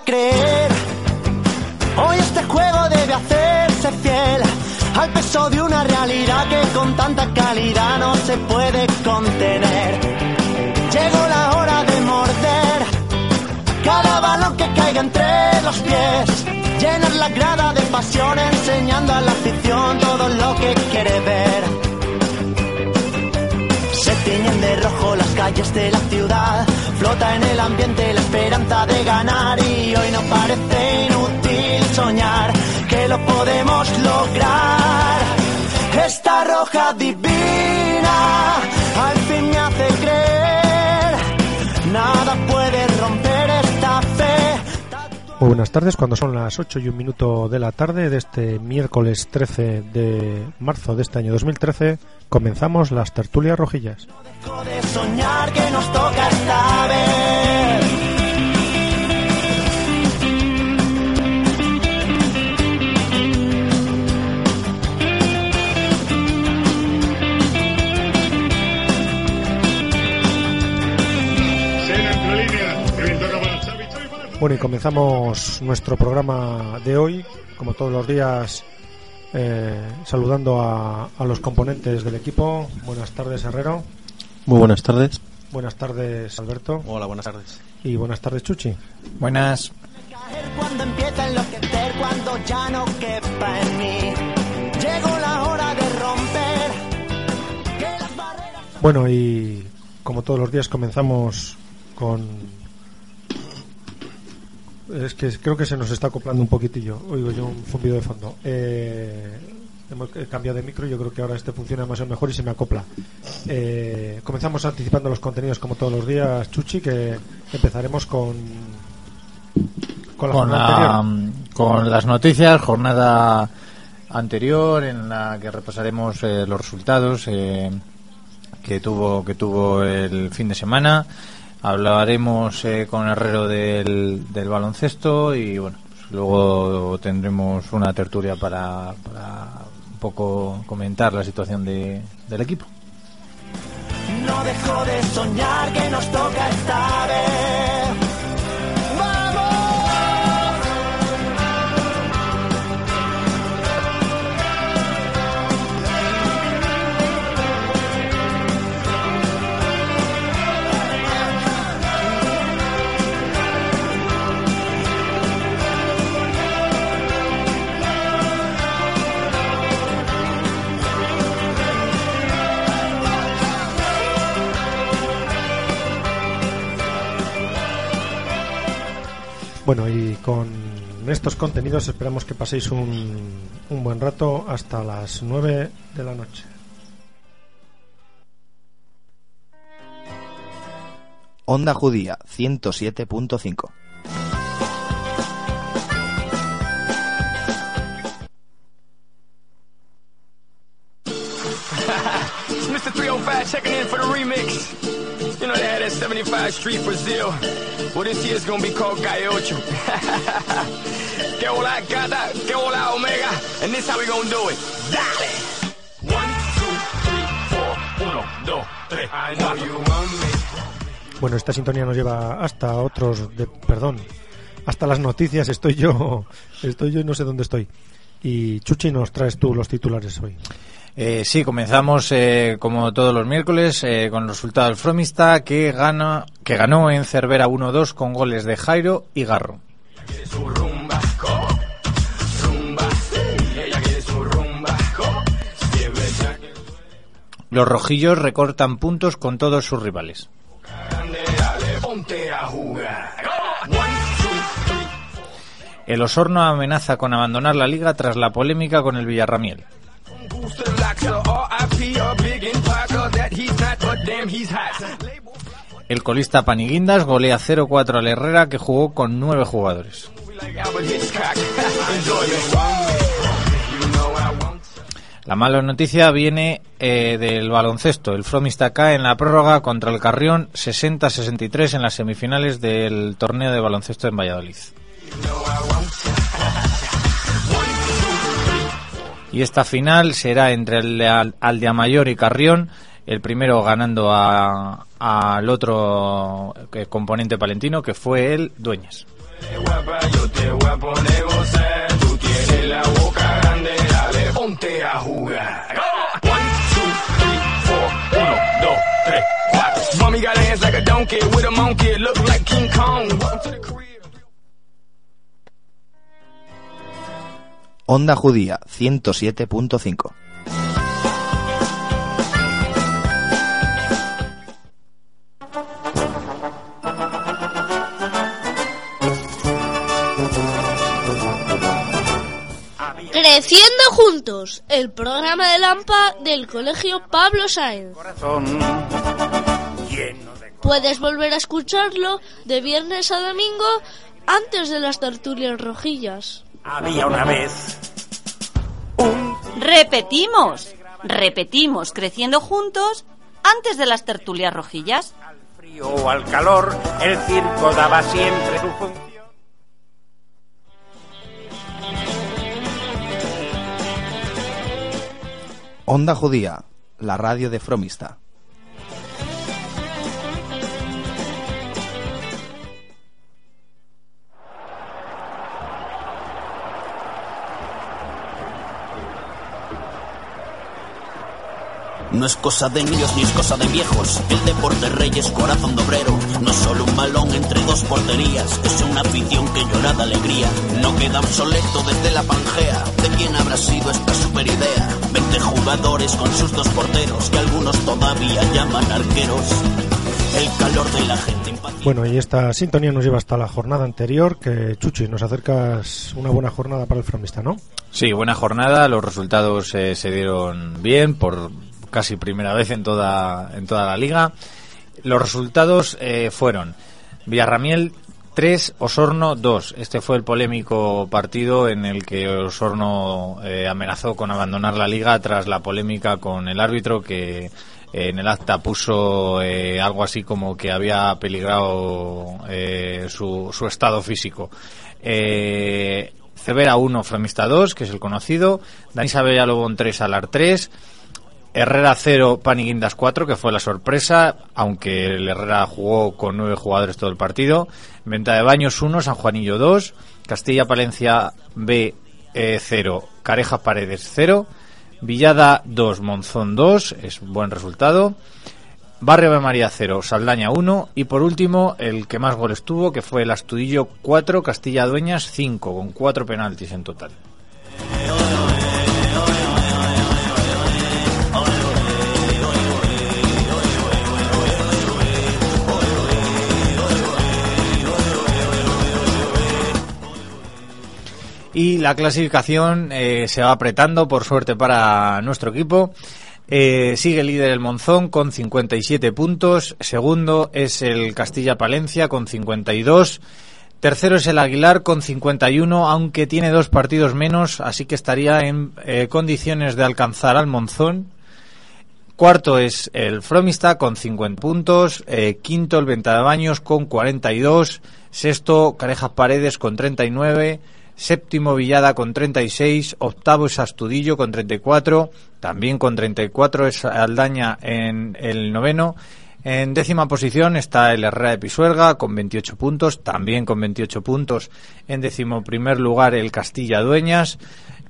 creer. Hoy este juego debe hacerse fiel al peso de una realidad que con tanta calidad no se puede contener. Llegó la hora de morder cada balón que caiga entre los pies. Llenar la grada de pasión enseñando a la afición todo lo que quiere ver. Se tiñen de rojo las calles de la ciudad, flota en el ambiente la esperanza de ganar y hoy no parece inútil soñar que lo podemos lograr. Esta roja divina al fin me hace creer, nada puede romper esta fe. Muy buenas tardes, cuando son las 8 y un minuto de la tarde de este miércoles 13 de marzo de este año 2013, comenzamos las tertulias rojillas. Dejo de soñar que nos toca esta Bueno, y comenzamos nuestro programa de hoy, como todos los días, eh, saludando a, a los componentes del equipo. Buenas tardes, Herrero. Muy buenas tardes. Buenas tardes, Alberto. Hola, buenas tardes. Y buenas tardes, Chuchi. Buenas. Caer cuando empieza a enloquecer, cuando ya no quepa en mí. Llegó la hora de romper. Que las barreras Bueno, y como todos los días comenzamos con... Es que creo que se nos está acoplando un poquitillo. Oigo yo un zumbido de fondo. Eh, hemos cambiado de micro y yo creo que ahora este funciona más o mejor y se me acopla. Eh, comenzamos anticipando los contenidos como todos los días, Chuchi, que empezaremos con... Con la Con, jornada la- anterior. con las noticias, jornada anterior en la que repasaremos eh, los resultados eh, que tuvo que tuvo el fin de semana. Hablaremos eh, con Herrero del, baloncesto y bueno, pues luego tendremos una tertulia para, un poco comentar la situación de- del equipo. Bueno, y con estos contenidos esperamos que paséis un, buen rato hasta las 9 de la noche. Onda Judía 107.5. That 75 Street Brazil. Well, this year's gonna be called Calle Ocho. que hola gata, que hola omega. And this how we gonna do it. Dale! One, two, three, four. Uno, dos, tres. I know you want me. Bueno, esta sintonía nos lleva hasta otros, de, perdón, hasta las noticias. Estoy yo, estoy yo y no sé dónde estoy. Y Chuchi, nos traes tú los titulares hoy. Eh, sí, comenzamos eh, como todos los miércoles eh, con el resultado del Fromista que gana que ganó en Cervera 1-2 con goles de Jairo y Garro. Los rojillos recortan puntos con todos sus rivales. El Osorno amenaza con abandonar la liga tras la polémica con el Villarramiel. El colista Paniguindas golea 0-4 al Herrera que jugó con nueve jugadores. La mala noticia viene eh, del baloncesto. El Fromista cae en la prórroga contra el Carrión 60-63 en las semifinales del torneo de baloncesto en Valladolid. Y esta final será entre el de Al- Aldeamayor y Carrión, el primero ganando al otro eh, componente palentino que fue el Dueñas. Onda Judía 107.5. Creciendo juntos, el programa de Lampa del Colegio Pablo Sáenz. Puedes volver a escucharlo de viernes a domingo antes de las tertulias rojillas. Había una vez Repetimos, repetimos, creciendo juntos antes de las tertulias rojillas. frío o al calor, el circo daba siempre su función. Onda Judía, la radio de Fromista. No es cosa de niños ni es cosa de viejos. El deporte rey es corazón de obrero. No es solo un balón entre dos porterías. Es una afición que llora de alegría. No queda obsoleto desde la pangea. ¿De quién habrá sido esta super idea? 20 jugadores con sus dos porteros. Que algunos todavía llaman arqueros. El calor de la gente impaciente. Bueno, y esta sintonía nos lleva hasta la jornada anterior, que Chuchi, nos acercas una buena jornada para el Fromista, ¿no? Sí, buena jornada. Los resultados eh, se dieron bien por casi primera vez en toda, en toda la liga. Los resultados eh, fueron Villarramiel 3, Osorno 2. Este fue el polémico partido en el que Osorno eh, amenazó con abandonar la liga tras la polémica con el árbitro que eh, en el acta puso algo así como que había peligrado su, su estado físico. Cebera 1, Flamista 2, que es el conocido. Dani Sabella Lobón 3, Alar 3. Herrera 0, Paniguindas 4, que fue la sorpresa, aunque el Herrera jugó con nueve jugadores todo el partido. Venta de Baños 1, San Juanillo 2. Castilla Palencia B 0, Carejas Paredes 0. Villada 2, Monzón 2, es buen resultado. Barrio de María 0, Saldaña 1 y por último el que más goles tuvo que fue el Astudillo 4, Castilla Dueñas 5 con 4 penaltis en total. Y la clasificación eh, se va apretando, por suerte para nuestro equipo. Eh, sigue líder el Monzón con 57 puntos. Segundo es el Castilla Palencia con 52. Tercero es el Aguilar con 51, aunque tiene dos partidos menos, así que estaría en eh, condiciones de alcanzar al Monzón. Cuarto es el Fromista con 50 puntos. Quinto el Venta de Baños con 42. Sexto Carejas Paredes con 39. Séptimo Villada con 36. Octavo es Astudillo con 34. También con 34 es Aldaña en el noveno. En décima posición está el Herrera de Pisuerga con 28 puntos, también con 28 puntos. En décimo primer lugar el Castilla Dueñas.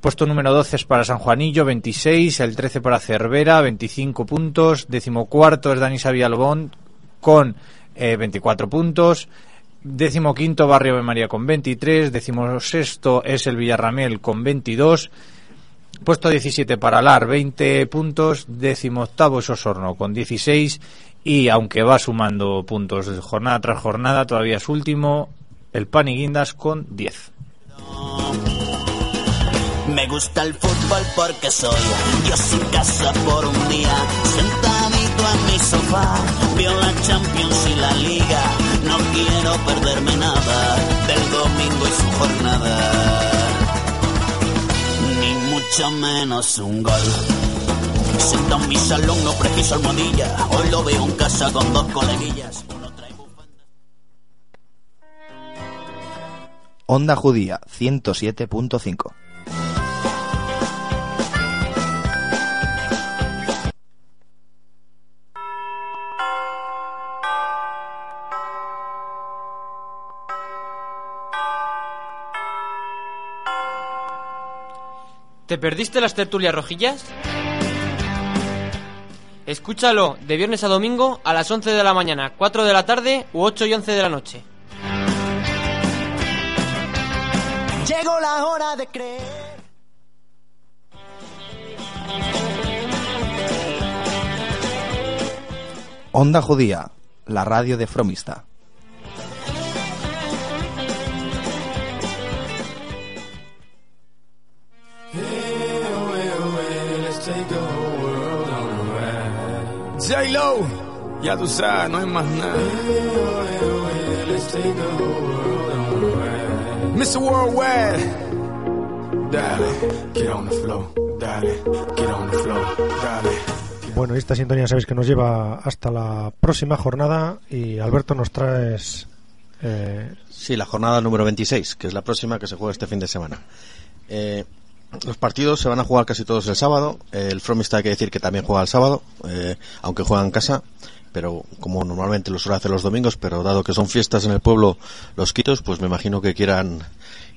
Puesto número 12 es para San Juanillo, 26. El 13 para Cervera, 25 puntos. Décimo cuarto es Dani Villalobón con eh, 24 puntos. Décimo quinto Barrio de María con 23. Décimo sexto es el Villarramel con 22. Puesto 17 para Lar, 20 puntos. Décimo octavo es Osorno con 16. Y aunque va sumando puntos jornada tras jornada, todavía es último el Pan y Guindas con 10. Me gusta el fútbol porque soy Dios sin casa por un día, en mi sofá, veo la Champions y la Liga, no quiero perderme nada del domingo y su jornada, ni mucho menos un gol. Senta en mi salón, no preciso almohadilla, hoy lo veo en casa con dos coleguillas. Onda Judía 107.5 ¿Te perdiste las tertulias rojillas? Escúchalo de viernes a domingo a las 11 de la mañana, 4 de la tarde u 8 y 11 de la noche. Llegó la hora de creer. Onda Judía, la radio de Fromista. J-Lo, ya tú sabes, no hay más nada. Mr. Worldwide, dale, get on the flow, dale, get on the flow, dale. Bueno, esta sintonía sabéis que nos lleva hasta la próxima jornada y Alberto nos traes... Eh, Sí, la jornada número 26, que es la próxima que se juega este fin de semana. Eh, los partidos se van a jugar casi todos el sábado. El Fromista hay que decir que también juega el sábado, eh, aunque juega en casa, pero como normalmente lo suele hacer los domingos, pero dado que son fiestas en el pueblo los quitos, pues me imagino que quieran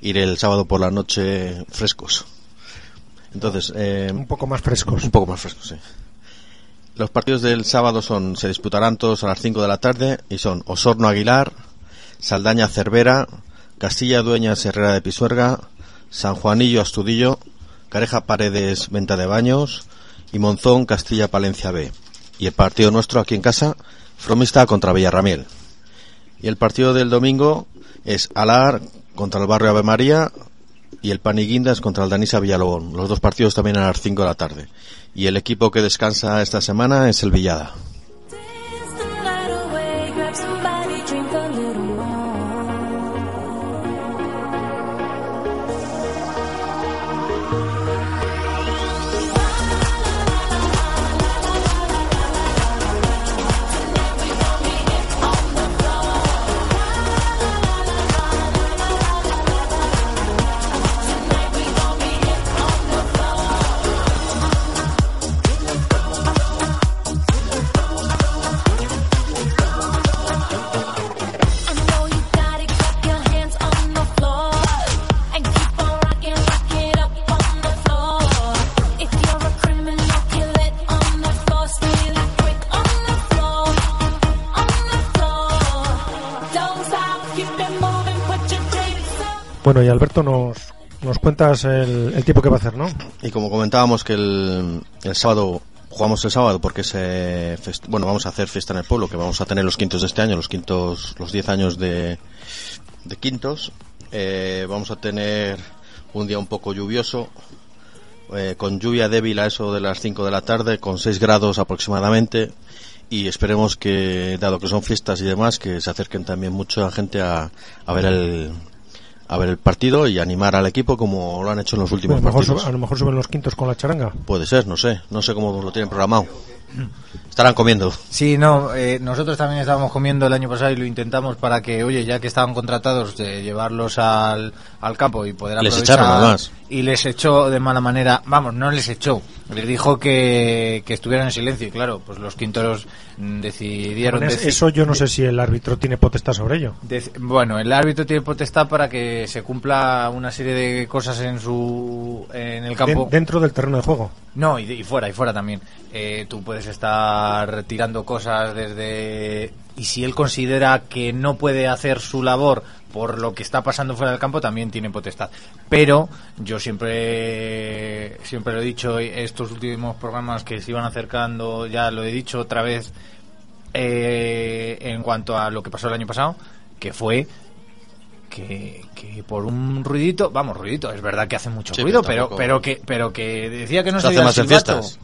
ir el sábado por la noche frescos. Entonces, eh, un poco más frescos. un poco más frescos, sí. Los partidos del sábado son se disputarán todos a las 5 de la tarde y son Osorno Aguilar, Saldaña Cervera, Castilla Dueñas Herrera de Pisuerga, San Juanillo Astudillo, Careja Paredes Venta de Baños y Monzón Castilla Palencia B. Y el partido nuestro aquí en casa, Fromista contra Villarramiel. Y el partido del domingo es Alar contra el barrio Ave María y el Paniguindas contra el Danisa Villalobón. Los dos partidos también a las 5 de la tarde. Y el equipo que descansa esta semana es el Villada. Bueno, y Alberto nos, nos cuentas el, el tiempo que va a hacer, ¿no? Y como comentábamos que el, el sábado jugamos el sábado porque se bueno vamos a hacer fiesta en el pueblo que vamos a tener los quintos de este año los quintos los 10 años de, de quintos Eh, vamos a tener un día un poco lluvioso eh, con lluvia débil a eso de las 5 de la tarde con 6 grados aproximadamente y esperemos que dado que son fiestas y demás que se acerquen también mucha gente a, a ver el a ver el partido y animar al equipo como lo han hecho en los últimos partidos. a lo mejor suben los quintos con la charanga. Puede ser, no sé. No sé cómo lo tienen programado. Estarán comiendo. Sí, no, eh, nosotros también estábamos comiendo el año pasado y lo intentamos para que, oye, ya que estaban contratados, de llevarlos al, al campo y poder Les aprovechar. echaron, además. Y les echó de mala manera, vamos, no les echó, les dijo que, que estuvieran en silencio y claro, pues los quinteros mm, decidieron... Eso yo no sé si el árbitro tiene potestad sobre ello. Bueno, el árbitro tiene potestad para que se cumpla una serie de cosas en su en el campo. Den- dentro del terreno de juego. No, y fuera, y fuera también. Eh, tú puedes estar tirando cosas desde y si él considera que no puede hacer su labor por lo que está pasando fuera del campo también tiene potestad pero yo siempre siempre lo he dicho estos últimos programas que se iban acercando ya lo he dicho otra vez eh, en cuanto a lo que pasó el año pasado que fue que, que por un ruidito, vamos, ruidito, es verdad que hace mucho Sí, ruido, pero pero que pero que decía que no Se más en fiestas.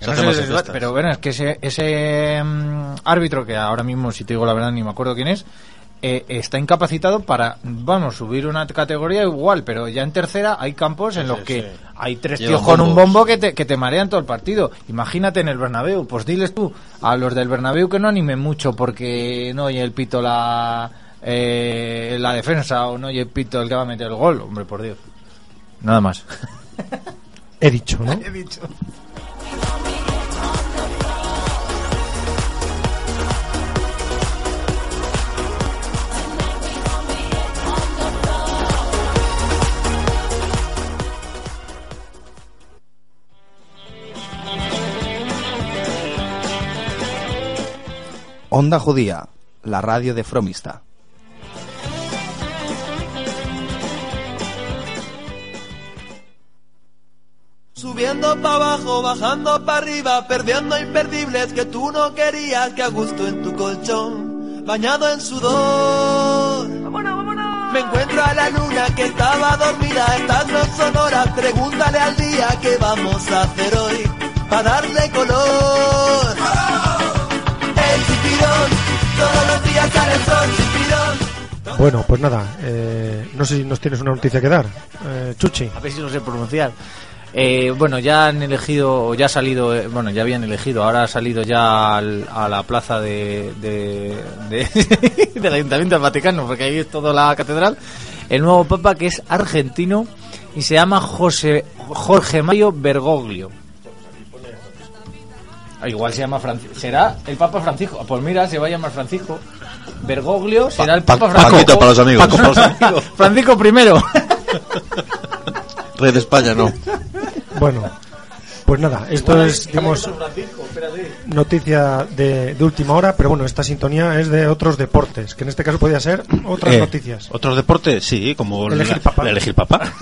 Se más fiestas. Pero bueno, es que ese, ese mm, árbitro, que ahora mismo, si te digo la verdad, ni me acuerdo quién es, eh, está incapacitado para, vamos, subir una categoría igual, pero ya en tercera hay campos en los que hay tres Llevan tíos con un bombo que te, que te marean todo el partido. Imagínate en el Bernabéu, pues diles tú a los del Bernabéu que no animen mucho porque no oye el pito la, eh, la defensa o no oye el pito el que va a meter el gol. Hombre, por Dios. Nada más. He dicho, ¿no? He dicho. Onda Judía, la radio de Fromista. Subiendo para abajo, bajando para arriba, perdiendo imperdibles que tú no querías, que a gusto en tu colchón, bañado en sudor. Me encuentro a la luna que estaba dormida, estas no son horas, pregúntale al día qué vamos a hacer hoy, para darle color. El chipirón, todos los días sale el sol, chipirón. Bueno, pues nada, eh, no sé si nos tienes una noticia que dar, eh, Chuchi. A ver si no sé pronunciar. Eh, bueno, ya han elegido, o ya ha salido, eh, bueno, ya habían elegido, ahora ha salido ya al- a la plaza de, de- de- del Ayuntamiento del Vaticano, porque ahí es toda la catedral, el nuevo papa que es argentino y se llama José Jorge Mario Bergoglio. Igual se llama Francisco. ¿Será el Papa Francisco? Pues mira, se va a llamar Francisco. Bergoglio será el Papa Pa- Francisco. Paquito para los amigos. Paco para los amigos. Francisco primero. Rey de España, no. Bueno, pues nada, esto es, digamos, noticia de, de última hora, pero bueno, esta sintonía es de otros deportes, que en este caso podría ser otras Eh, noticias. Otros deportes, sí, como Elegir la- papá. la elegir papá.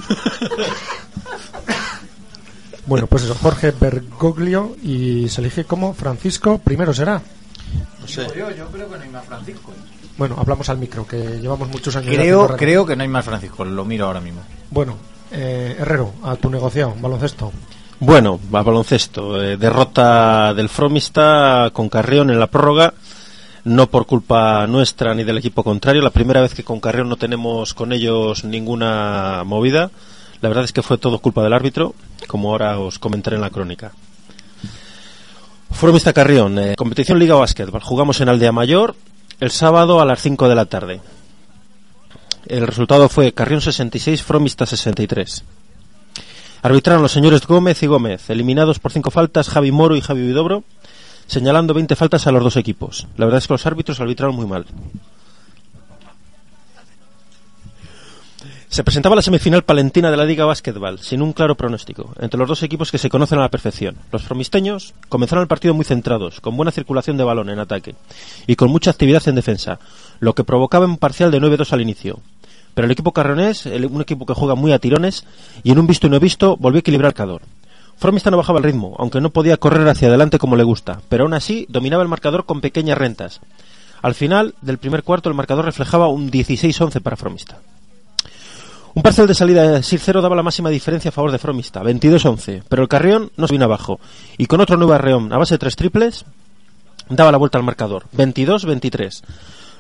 Bueno, pues eso, Jorge Bergoglio y se elige como Francisco primero será. No sé. Yo, yo creo que no hay más Francisco. Bueno, hablamos al micro, que llevamos muchos años. Creo, creo que no hay más Francisco, lo miro ahora mismo. Bueno, eh, Herrero, a tu negociado, baloncesto. Bueno, va baloncesto. eh, derrota del Fromista con Carrión en la prórroga. No por culpa nuestra ni del equipo contrario. La primera vez que con Carrión no tenemos con ellos ninguna movida. La verdad es que fue todo culpa del árbitro, como ahora os comentaré en la crónica. Fromista Carrión, eh, competición Liga Básquetbol. Jugamos en Aldea Mayor el sábado a las 5 de la tarde. El resultado fue Carrión 66, Fromista 63. Arbitraron los señores Gómez y Gómez, eliminados por cinco faltas Javi Moro y Javi Vidobro, señalando 20 faltas a los dos equipos. La verdad es que los árbitros arbitraron muy mal. Se presentaba la semifinal palentina de la Liga Básquetbol, sin un claro pronóstico, entre los dos equipos que se conocen a la perfección. Los fromisteños comenzaron el partido muy centrados, con buena circulación de balón en ataque y con mucha actividad en defensa, lo que provocaba un parcial de 9-2 al inicio. Pero el equipo carronés, un equipo que juega muy a tirones, y en un visto y no visto volvió a equilibrar el marcador. Fromista no bajaba el ritmo, aunque no podía correr hacia adelante como le gusta, pero aún así dominaba el marcador con pequeñas rentas. Al final del primer cuarto el marcador reflejaba un 16-11 para Fromista. Un parcial de salida de 6-0 daba la máxima diferencia a favor de Fromista, 22-11, pero el Carrión no se vino abajo, y con otro nuevo arreón a base de tres triples, daba la vuelta al marcador, 22-23.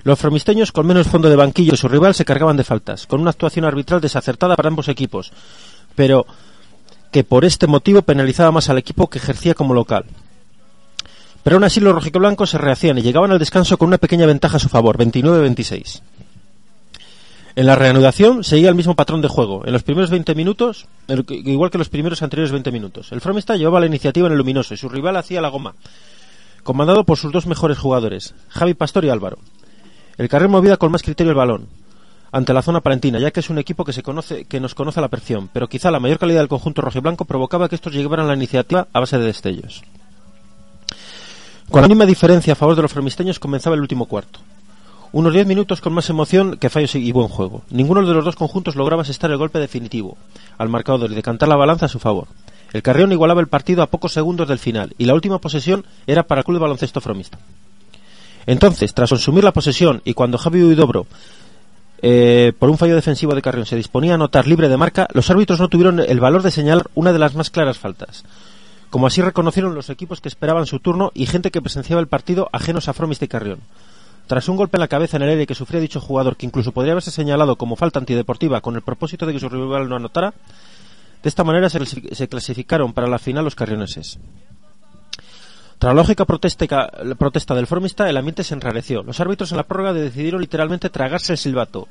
Los fromisteños, con menos fondo de banquillo que su rival, se cargaban de faltas, con una actuación arbitral desacertada para ambos equipos, pero que por este motivo penalizaba más al equipo que ejercía como local. Pero aún así los rojiblancos se rehacían y llegaban al descanso con una pequeña ventaja a su favor, 29-26. En la reanudación seguía el mismo patrón de juego. En los primeros 20 minutos, igual que los primeros anteriores 20 minutos. El Fromista llevaba la iniciativa en el luminoso y su rival hacía la goma, comandado por sus dos mejores jugadores, Javi Pastor y Álvaro. El Carril movía con más criterio el balón ante la zona palentina, ya que es un equipo que se conoce, que nos conoce la perfección, pero quizá la mayor calidad del conjunto rojiblanco provocaba que estos llevaran la iniciativa a base de destellos. Con la misma diferencia a favor de los fremisteños comenzaba el último cuarto. Unos 10 minutos con más emoción que fallos y buen juego. Ninguno de los dos conjuntos lograba asestar el golpe definitivo al marcador y decantar la balanza a su favor. El Carrión igualaba el partido a pocos segundos del final y la última posesión era para el club de baloncesto fromista. Entonces, tras consumir la posesión y cuando Javi Huidobro, eh, por un fallo defensivo de Carrión, se disponía a anotar libre de marca, los árbitros no tuvieron el valor de señalar una de las más claras faltas. Como así reconocieron los equipos que esperaban su turno y gente que presenciaba el partido ajenos a Fromista y Carrión. Tras un golpe en la cabeza en el aire que sufría dicho jugador, que incluso podría haberse señalado como falta antideportiva con el propósito de que su rival no anotara, de esta manera se, clasificaron para la final los carrioneses. Tras la lógica protesta, del formista, el ambiente se enrareció. Los árbitros en la prórroga decidieron literalmente tragarse el silbato.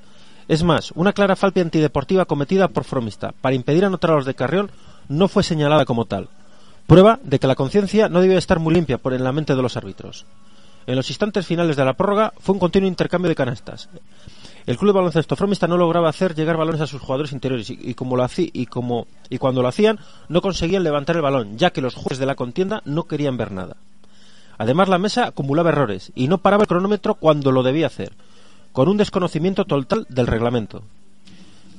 Es más, una clara falta antideportiva cometida por Fromista para impedir anotar a los de Carrión no fue señalada como tal. Prueba de que la conciencia no debía estar muy limpia por en la mente de los árbitros. En los instantes finales de la prórroga fue un continuo intercambio de canastas. El club de baloncesto fromista no lograba hacer llegar balones a sus jugadores interiores y, como lo hacía, y, como, y cuando lo hacían no conseguían levantar el balón, ya que los jueces de la contienda no querían ver nada. Además la mesa acumulaba errores y no paraba el cronómetro cuando lo debía hacer, con un desconocimiento total del reglamento.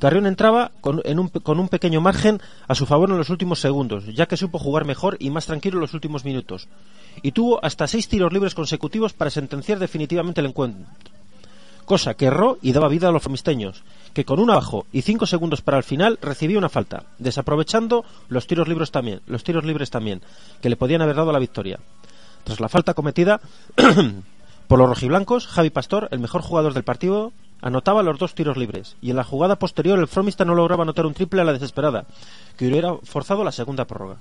Carrión entraba con, un, con, un, pequeño margen a su favor en los últimos segundos, ya que supo jugar mejor y más tranquilo en los últimos minutos, y tuvo hasta seis tiros libres consecutivos para sentenciar definitivamente el encuentro, cosa que erró y daba vida a los famisteños, que con un abajo y cinco segundos para el final recibía una falta, desaprovechando los tiros libres también, los tiros libres también, que le podían haber dado la victoria. Tras la falta cometida por los rojiblancos, Javi Pastor, el mejor jugador del partido, anotaba los dos tiros libres y en la jugada posterior el Fromista no lograba anotar un triple a la desesperada, que hubiera forzado la segunda prórroga.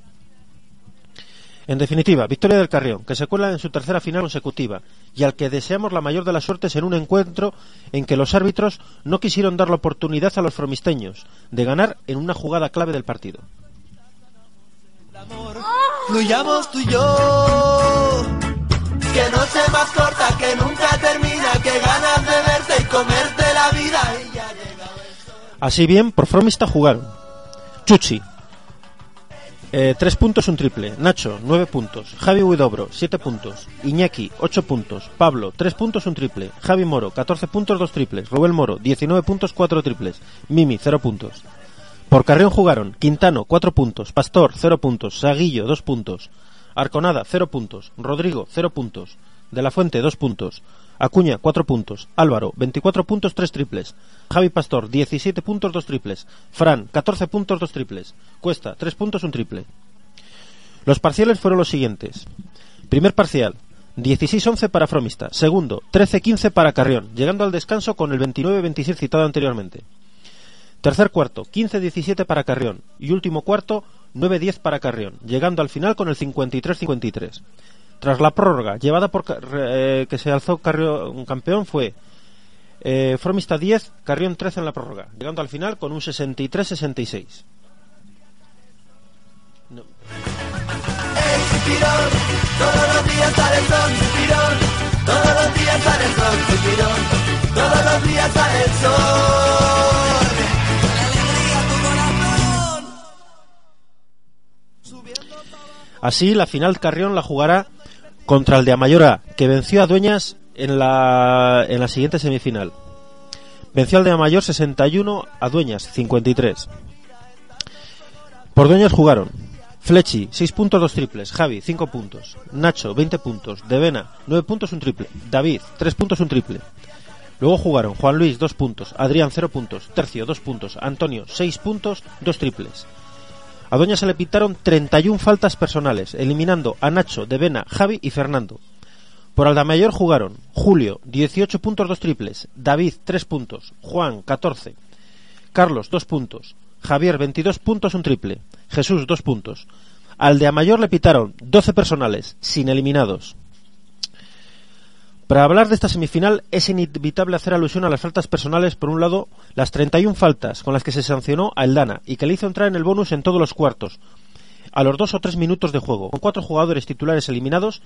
En definitiva, victoria del Carrión, que se cuela en su tercera final consecutiva y al que deseamos la mayor de las suertes en un encuentro en que los árbitros no quisieron dar la oportunidad a los fromisteños de ganar en una jugada clave del partido. Noche más corta que nunca termina, ganas de verte y comerte la vida. Y ya Así bien, por Fromista jugaron. Chuchi, eh, tres puntos, un triple. Nacho, nueve puntos. Javi Huidobro, siete puntos. Iñaki, ocho puntos. Pablo, tres puntos, un triple. Javi Moro, catorce puntos, dos triples. Rubén Moro, diecinueve puntos, cuatro triples. Mimi, cero puntos. Por Carrión jugaron Quintano, cuatro puntos. Pastor, cero puntos. Saguillo, dos puntos. Arconada, cero puntos. Rodrigo, cero puntos. De la Fuente, dos puntos. Acuña, 4 puntos. Álvaro, 24 puntos, 3 triples. Javi Pastor, 17 puntos, 2 triples. Fran, 14 puntos, 2 triples. Cuesta, 3 puntos, 1 triple. Los parciales fueron los siguientes. Primer parcial, 16-11 para Fromista. Segundo, 13-15 para Carrión, llegando al descanso con el 29-26 citado anteriormente. Tercer cuarto, 15-17 para Carrión. Y último cuarto, 9-10 para Carrión, llegando al final con el 53-53. Tras la prórroga llevada por eh, que se alzó un campeón fue eh, Fromista 10, Carrión 13 en la prórroga, llegando al final con un 63-66. No. Todos los días sale el sol, Todos los días sale el sol, Así, la final Carrión la jugará contra el de Amayora, que venció a Dueñas en la, en la siguiente semifinal. Venció al de Amayor 61 a Dueñas 53. Por Dueñas jugaron Flechi, 6 puntos, 2 triples. Javi, 5 puntos. Nacho, 20 puntos. Devena, 9 puntos, 1 triple. David, 3 puntos, 1 triple. Luego jugaron Juan Luis, 2 puntos. Adrián, 0 puntos. Tercio, 2 puntos. Antonio, 6 puntos, 2 triples. A Doña se le pintaron 31 faltas personales, eliminando a Nacho, Devena, Javi y Fernando. Por Aldamayor jugaron Julio, 18 puntos, 2 triples, David, 3 puntos, Juan, 14, Carlos, 2 puntos, Javier, 22 puntos, un triple, Jesús, 2 puntos. Al de le pitaron 12 personales, sin eliminados. Para hablar de esta semifinal es inevitable hacer alusión a las faltas personales, por un lado, las 31 faltas con las que se sancionó a Eldana y que le hizo entrar en el bonus en todos los cuartos, a los dos o tres minutos de juego, con cuatro jugadores titulares eliminados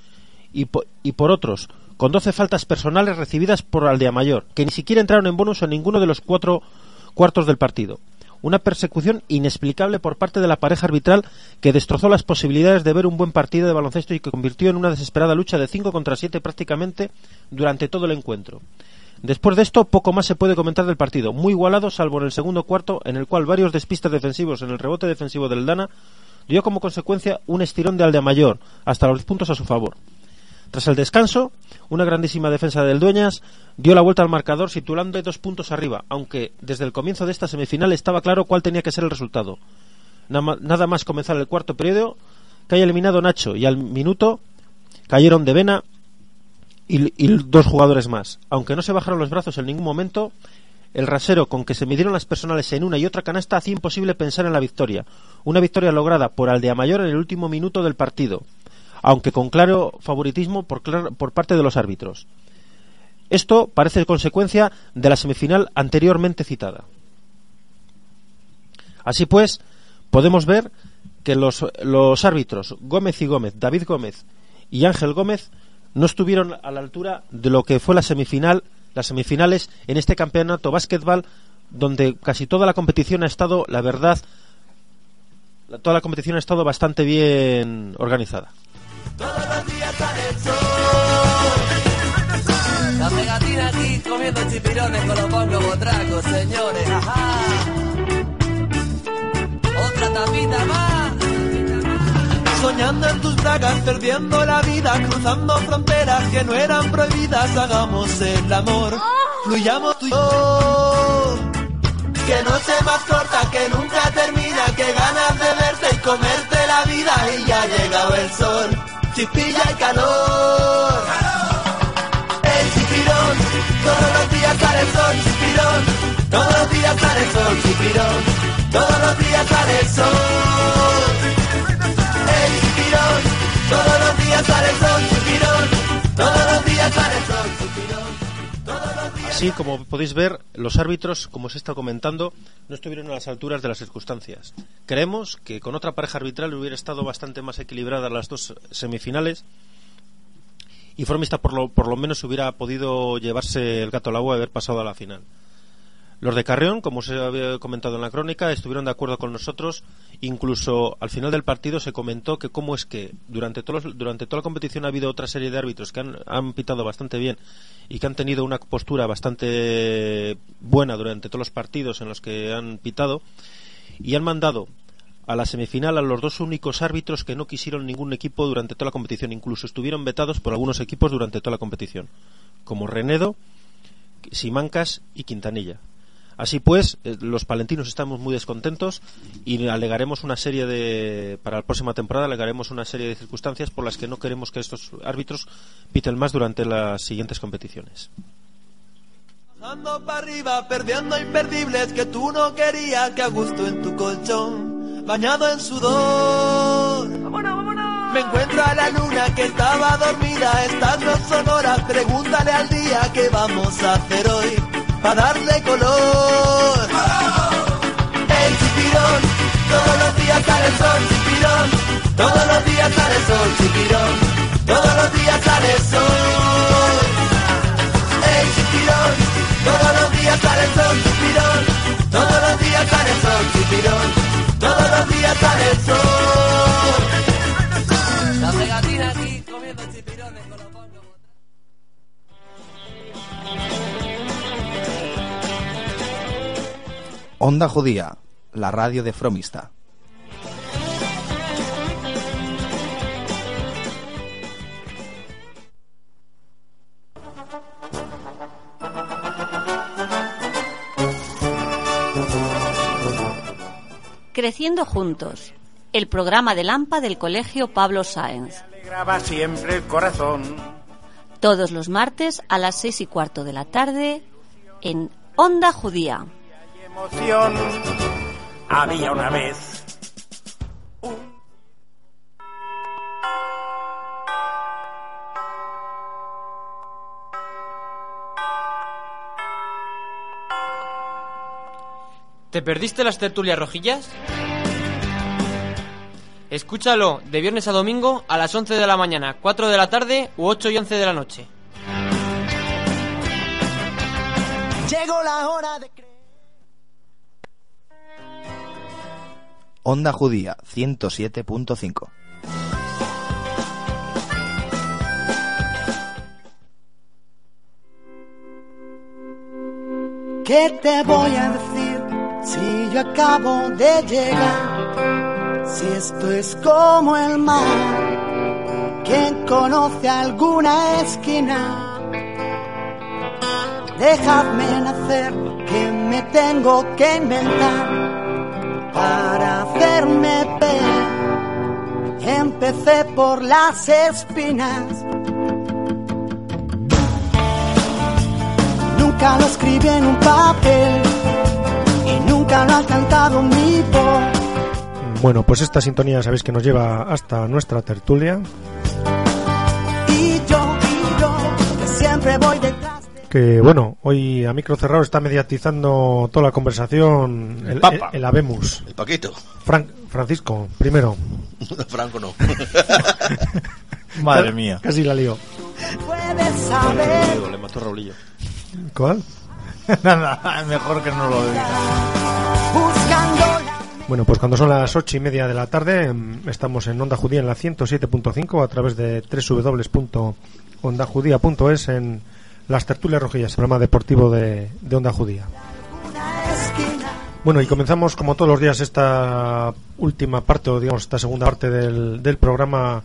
y, por otros, con 12 faltas personales recibidas por Aldea Mayor, que ni siquiera entraron en bonus en ninguno de los cuatro cuartos del partido. Una persecución inexplicable por parte de la pareja arbitral que destrozó las posibilidades de ver un buen partido de baloncesto y que convirtió en una desesperada lucha de 5 contra 7 prácticamente durante todo el encuentro. Después de esto, poco más se puede comentar del partido, muy igualado salvo en el segundo cuarto, en el cual varios despistes defensivos en el rebote defensivo del Dana dio como consecuencia un estirón de Aldea hasta los puntos a su favor. Tras el descanso, una grandísima defensa del Dueñas dio la vuelta al marcador situando dos puntos arriba, aunque desde el comienzo de esta semifinal estaba claro cuál tenía que ser el resultado. Nada más comenzar el cuarto periodo, que haya eliminado Nacho y al minuto cayeron de Vena y, y, dos jugadores más. Aunque no se bajaron los brazos en ningún momento, el rasero con que se midieron las personales en una y otra canasta hacía imposible pensar en la victoria. Una victoria lograda por Aldea Mayor en el último minuto del partido aunque con claro favoritismo por, parte de los árbitros. Esto parece consecuencia de la semifinal anteriormente citada. Así pues, podemos ver que los, los, árbitros Gómez y Gómez, David Gómez y Ángel Gómez no estuvieron a la altura de lo que fue la semifinal, las semifinales en este campeonato básquetbol donde casi toda la competición ha estado, la verdad, toda la competición ha estado bastante bien organizada. Todos los días sale el sol. La pegatina aquí comiendo chipirones con los bongos botracos, señores. Ajá. Otra tapita más. Soñando en tus bragas, perdiendo la vida, cruzando fronteras que no eran prohibidas. Hagamos el amor, fluyamos tú y yo. Que no se más corta, que nunca termina, que ganas de verte y comerte la vida y ya ha llegado el sol chipilla y calor. El chipirón, todos los días sale el sol, chipirón, todos los días sale el sol, chipirón, todos los días sale el sol. El chipirón, todos los días sale el sol, chipirón, todos los días sale el sol. Como podéis ver, los árbitros, como se está comentando, no estuvieron a las alturas de las circunstancias. Creemos que con otra pareja arbitral hubiera estado bastante más equilibrada las dos semifinales y Formista por lo, por lo menos hubiera podido llevarse el gato al agua y haber pasado a la final. Los de Carrión, como se había comentado en la crónica, estuvieron de acuerdo con nosotros. Incluso al final del partido se comentó que cómo es que durante, durante toda la competición ha habido otra serie de árbitros que han, pitado bastante bien y que han tenido una postura bastante buena durante todos los partidos en los que han pitado y han mandado a la semifinal a los dos únicos árbitros que no quisieron ningún equipo durante toda la competición. Incluso estuvieron vetados por algunos equipos durante toda la competición, como Renedo, Simancas y Quintanilla. Así pues, eh, los palentinos estamos muy descontentos y alegaremos una serie de, para la próxima temporada, alegaremos una serie de circunstancias por las que no queremos que estos árbitros piten más durante las siguientes competiciones. Ando para arriba, perdiendo imperdibles que tú no querías, que a gusto en tu colchón, bañado en sudor. ¡Vámonos, vámonos! Me encuentro a la luna que estaba dormida, estás no sonora, pregúntale al día qué vamos a hacer hoy para darle color. El chipirón, todos los días sale el sol, chipirón, todos los días sale el sol, chipirón, todos los días sale el sol. El chipirón, todos los días sale el sol, chipirón, todos los días sale el sol, chipirón, todos los días sale el sol. La pegatina aquí Onda Judía, la radio de Fromista. Creciendo juntos, el programa de Lampa del Colegio Pablo Sáenz. Graba siempre el corazón. Todos los martes a las seis y cuarto de la tarde en Onda Judía emoción. Había una vez ¿Te perdiste las tertulias rojillas? Escúchalo de viernes a domingo a las 11 de la mañana, 4 de la tarde u 8 y 11 de la noche. Llegó la hora de Onda Judía 107.5. ¿Qué te voy a decir si yo acabo de llegar? Si esto es como el mar, ¿quién conoce alguna esquina? Dejadme nacer, que me tengo que inventar para hacerme ver. Empecé por las espinas. Nunca lo escribí en un papel y nunca lo ha cantado mi voz. Bueno, pues esta sintonía sabéis que nos lleva hasta nuestra tertulia, Y yo, y yo, que siempre voy detrás. Que bueno, hoy a micro cerrado está mediatizando toda la conversación el, Papa. el Habemus. El Paquito. Fran- Francisco, primero. Franco no. Madre mía. Casi la lío. Le mató Raulillo. ¿Cuál? Nada, mejor que no lo diga. Bueno, pues cuando son las ocho y media de la tarde, mm, estamos en Onda Judía en la 107.5 a través de www.ondajudía.es en las tertulias rojillas, programa deportivo de, de Onda Judía. Bueno, y comenzamos como todos los días esta última parte, o digamos esta segunda parte del, del programa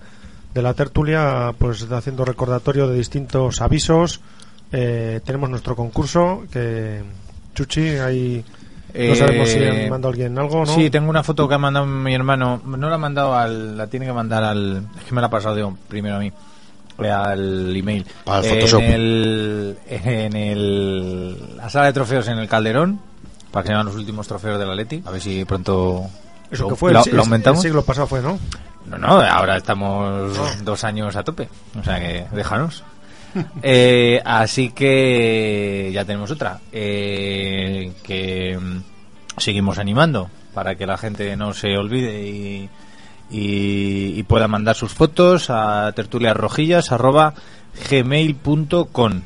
de la tertulia, pues haciendo recordatorio de distintos avisos. Eh, tenemos nuestro concurso, que Chuchi, ahí no sabemos si Eh, han mandado alguien algo, ¿no? Sí, tengo una foto que ha mandado mi hermano. No la ha mandado al. La tiene que mandar al. Es que me la ha pasado yo primero a mí. Al email. Al en Photoshop. el. En el. La sala de trofeos en el Calderón. Para que se los últimos trofeos de la Leti. A ver si pronto. Eso lo, que fue, lo- el, lo aumentamos. el siglo pasado fue, ¿no? No, no, ahora estamos dos años a tope. O sea que déjanos. Eh, así que ya tenemos otra. Eh, que mm, seguimos animando para que la gente no se olvide y, y, y pueda mandar sus fotos a tertuliasrojillas.gmail.com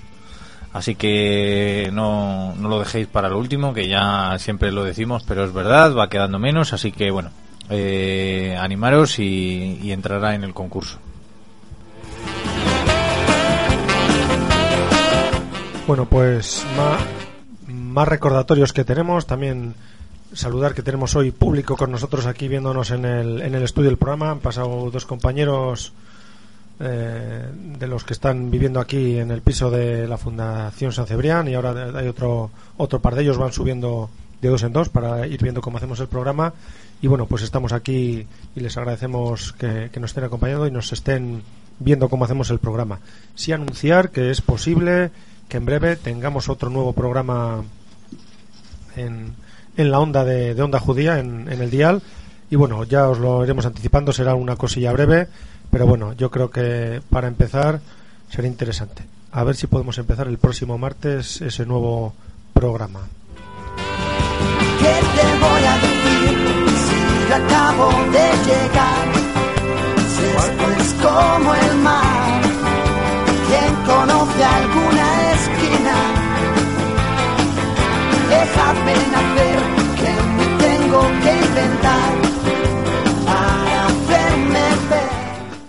Así que no, no lo dejéis para lo último, que ya siempre lo decimos, pero es verdad, va quedando menos, así que bueno, eh, animaros y, y entrará en el concurso. Bueno, pues más, más recordatorios que tenemos. También saludar que tenemos hoy público con nosotros aquí viéndonos en el, en el estudio del programa. Han pasado dos compañeros eh, de los que están viviendo aquí en el piso de la Fundación San Cebrián y ahora hay otro, otro par de ellos van subiendo de dos en dos para ir viendo cómo hacemos el programa. Y bueno, pues estamos aquí y les agradecemos que, que nos estén acompañando y nos estén viendo cómo hacemos el programa. Sí anunciar que es posible que en breve tengamos otro nuevo programa en, en la onda de, onda judía, en, el dial. Y bueno, ya os lo iremos anticipando, será una cosilla breve, pero bueno, yo creo que para empezar será interesante. A ver si podemos empezar el próximo martes ese nuevo programa. ¿Qué te voy a decir si acabo de llegar? Es como el mar, ¿quién conoce alguna esquina? Déjame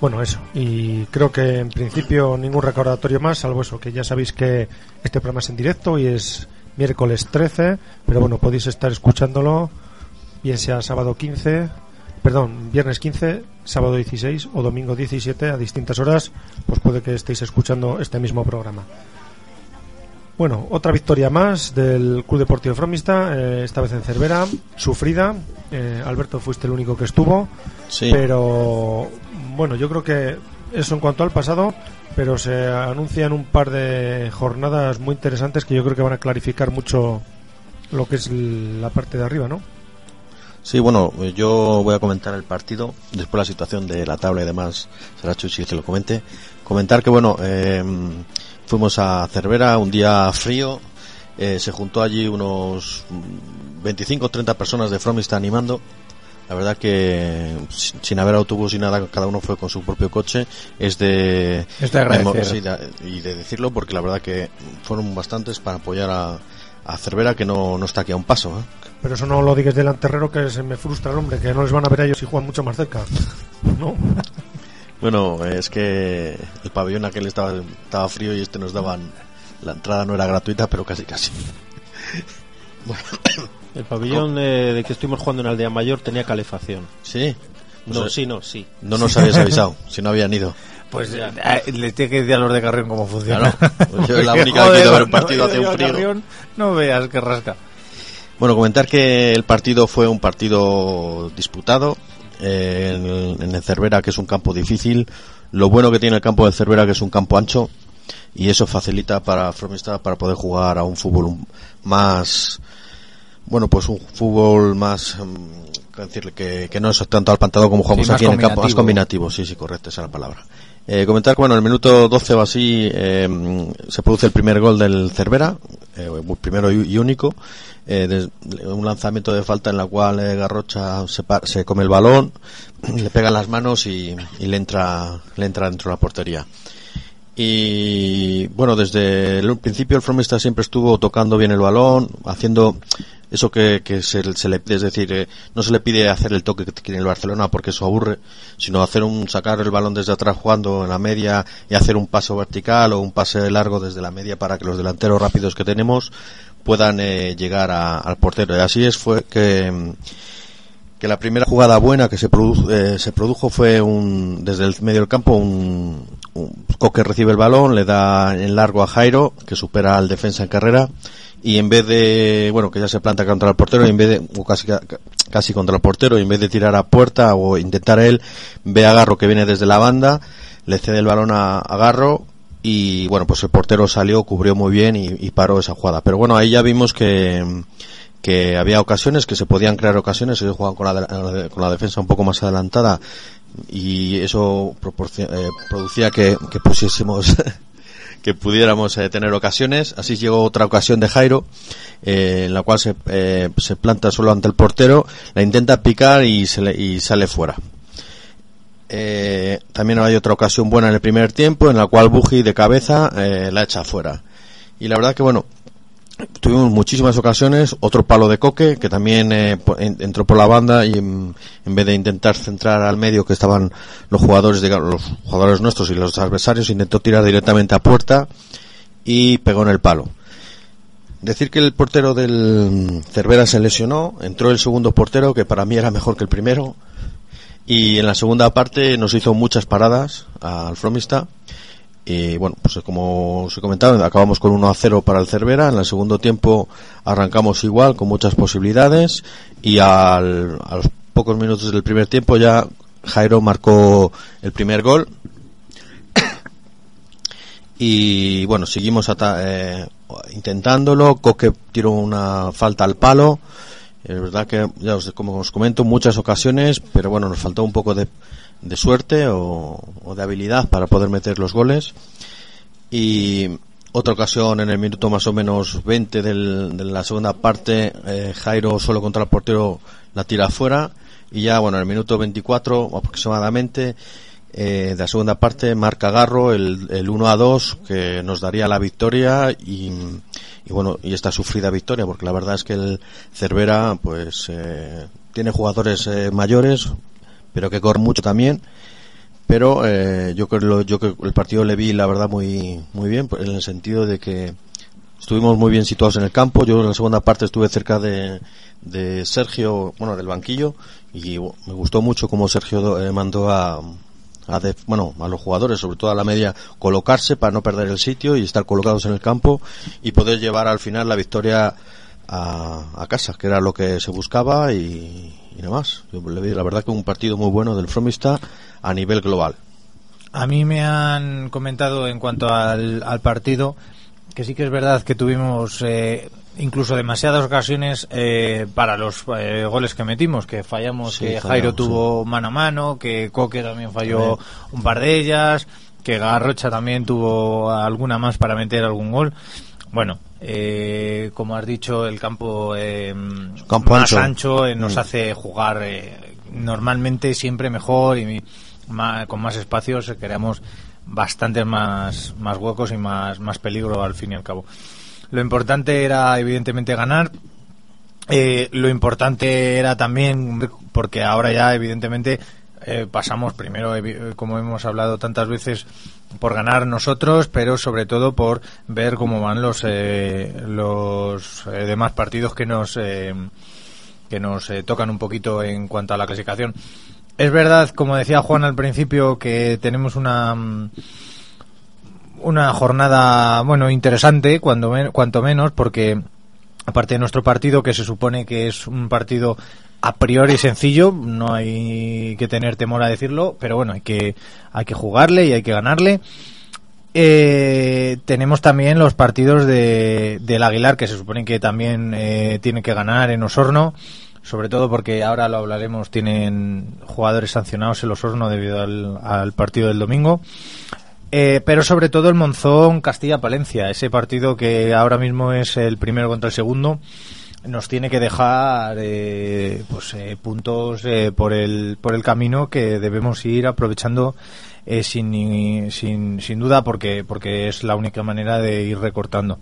Bueno, eso. Y creo que en principio ningún recordatorio más, salvo eso, que ya sabéis que este programa es en directo y es miércoles 13, pero bueno, podéis estar escuchándolo, bien sea sábado 15, perdón, viernes 15, sábado 16 o domingo 17 a distintas horas, pues puede que estéis escuchando este mismo programa. Bueno, otra victoria más del Club Deportivo Fromista, eh, esta vez en Cervera, sufrida. Eh, Alberto, fuiste el único que estuvo, Sí. pero bueno, yo creo que eso en cuanto al pasado, pero se anuncian un par de jornadas muy interesantes que yo creo que van a clarificar mucho lo que es la parte de arriba, ¿no? Sí, bueno, yo voy a comentar el partido, después la situación de la tabla y demás, será Chuchi que lo comente. Comentar que, bueno, eh, fuimos a Cervera un día frío, eh, se juntó allí unos mm, 25 o 30 personas de Fromista animando. La verdad que sin haber autobús y nada, cada uno fue con su propio coche. Es de, Es de agradecer. y de decirlo porque la verdad que fueron bastantes para apoyar a, a Cervera que no, no está aquí a un paso. ¿eh? Pero eso no lo digas del terrero que se me frustra el hombre, que no les van a ver a ellos si juegan mucho más cerca. ¿No? Bueno, es que el pabellón aquel estaba, estaba frío y este nos daban. La entrada no era gratuita, pero casi casi. Bueno, El pabellón eh, de que estuvimos jugando en Aldea Mayor tenía calefacción. sí. No, sé. sí, no, sí. No nos habías avisado, si no habían ido. Pues eh, le tiene que decir a los de Carrión cómo funciona. Claro, pues yo es la única que he joder, ido a ver un no partido he hace un frío. Carrión, no veas que rasca. Bueno, comentar que el partido fue un partido disputado eh, en, el, en el Cervera, que es un campo difícil. Lo bueno que tiene el campo del Cervera, que es un campo ancho, y eso facilita para Fromista para poder jugar a un fútbol más, bueno, pues un fútbol más, ¿cómo decirle? Que, que no es tanto al pantado como jugamos Sí, aquí en el campo, más combinativo. sí, sí, correcto, esa es la palabra. Eh, comentar que, bueno, en el minuto 12 o así eh, se produce el primer gol del Cervera, eh, primero y único, eh, des- un lanzamiento de falta en la cual eh, Garrocha se, se come el balón, le pega en las manos y, y le entra le entra dentro de la portería. Y bueno, desde el principio el Fromista siempre estuvo tocando bien el balón, haciendo eso que, que se, se le es decir, eh, no se le pide hacer el toque que tiene el Barcelona porque eso aburre, sino hacer un sacar el balón desde atrás jugando en la media y hacer un paso vertical o un pase largo desde la media para que los delanteros rápidos que tenemos puedan eh, llegar al portero. Y así es fue que que la primera jugada buena que se, produ- eh, se produjo fue un desde el medio del campo un Coque recibe el balón, le da en largo a Jairo, que supera al defensa en carrera, y en vez de, bueno, que ya se planta contra el portero, y en vez de, o casi, casi contra el portero, y en vez de tirar a puerta o intentar él, ve a Garro que viene desde la banda, le cede el balón a, a Garro, y bueno, pues el portero salió, cubrió muy bien y, y paró esa jugada. Pero bueno, ahí ya vimos que, que había ocasiones, que se podían crear ocasiones, ellos jugaban con la, con la defensa un poco más adelantada y eso eh, producía que, que pusiésemos que pudiéramos eh, tener ocasiones. Así llegó otra ocasión de Jairo, eh, en la cual se, eh, se planta solo ante el portero, la intenta picar y, se le- y sale fuera. Eh, también hay otra ocasión buena en el primer tiempo, en la cual Buji de cabeza eh, la echa fuera. Y la verdad que bueno, tuvimos muchísimas ocasiones, otro palo de coque que también eh, entró por la banda y en, en vez de intentar centrar al medio que estaban los jugadores, digamos, los jugadores nuestros y los adversarios, intentó tirar directamente a puerta y pegó en el palo. Decir que el portero del Cervera se lesionó, entró el segundo portero que para mí era mejor que el primero y en la segunda parte nos hizo muchas paradas al Fromista y bueno, pues como os he comentado, acabamos con 1 a 0 para el Cervera. En el segundo tiempo arrancamos igual, con muchas posibilidades. Y al- a los pocos minutos del primer tiempo ya Jairo marcó el primer gol. Y bueno, seguimos ata- eh, intentándolo. Coque tiró una falta al palo. Es verdad que, ya os, como os comento, muchas ocasiones, pero bueno, nos faltó un poco de, de suerte o, de habilidad para poder meter los goles. Y otra ocasión en el minuto más o menos 20 del- de la segunda parte, eh, Jairo solo contra el portero la tira afuera. Y ya, bueno, en el minuto 24 aproximadamente eh, de la segunda parte marca Garro el, el 1 a 2 que nos daría la victoria y, y bueno, y esta sufrida victoria porque la verdad es que el Cervera pues eh, tiene jugadores eh, mayores pero que corren mucho también. Pero eh, yo creo yo que el partido le vi la verdad muy muy bien pues, en el sentido de que estuvimos muy bien situados en el campo. Yo en la segunda parte estuve cerca de, de Sergio bueno del banquillo y me gustó mucho cómo Sergio eh, mandó a a de- bueno a los jugadores sobre todo a la media colocarse para no perder el sitio y estar colocados en el campo y poder llevar al final la victoria a, a casa que era lo que se buscaba y, y nada más Yo le vi la verdad que un partido muy bueno del Fromista a nivel global A mí me han comentado en cuanto al, al partido que sí que es verdad que tuvimos eh, incluso demasiadas ocasiones eh, para los eh, goles que metimos, que fallamos, Sí, que fallamos, Jairo sí. tuvo mano a mano, que Coque también falló También. un par de ellas, que Garrocha también tuvo alguna más para meter algún gol. Bueno, eh, como has dicho, el campo, eh, campo más ancho. ancho, eh, nos Mm. hace jugar eh, normalmente siempre mejor y ma- con más espacios eh, creamos bastantes más, más huecos y más, más peligro al fin y al cabo. lo importante era evidentemente ganar. Eh, lo importante era también, porque ahora ya evidentemente eh, pasamos primero, como hemos hablado tantas veces, por ganar nosotros, pero sobre todo por ver cómo van los eh, los eh, demás partidos que nos eh, que nos eh, tocan un poquito en cuanto a la clasificación. Es verdad, como decía Juan al principio, que tenemos una mm, una jornada bueno interesante cuando cuanto menos porque aparte de nuestro partido que se supone que es un partido a priori sencillo no hay que tener temor a decirlo pero bueno hay que hay que jugarle y hay que ganarle. Eh, tenemos también los partidos de, del Aguilar que se supone que también eh, tiene que ganar en Osorno sobre todo porque ahora lo hablaremos tienen jugadores sancionados el Osorno debido al, al partido del domingo. Eh, pero sobre todo el Monzón Castilla-Palencia, ese partido que ahora mismo es el primero contra el segundo, nos tiene que dejar eh, pues, eh, puntos eh, por, el, por el camino que debemos ir aprovechando eh, sin, sin, sin duda porque, porque es la única manera de ir recortando.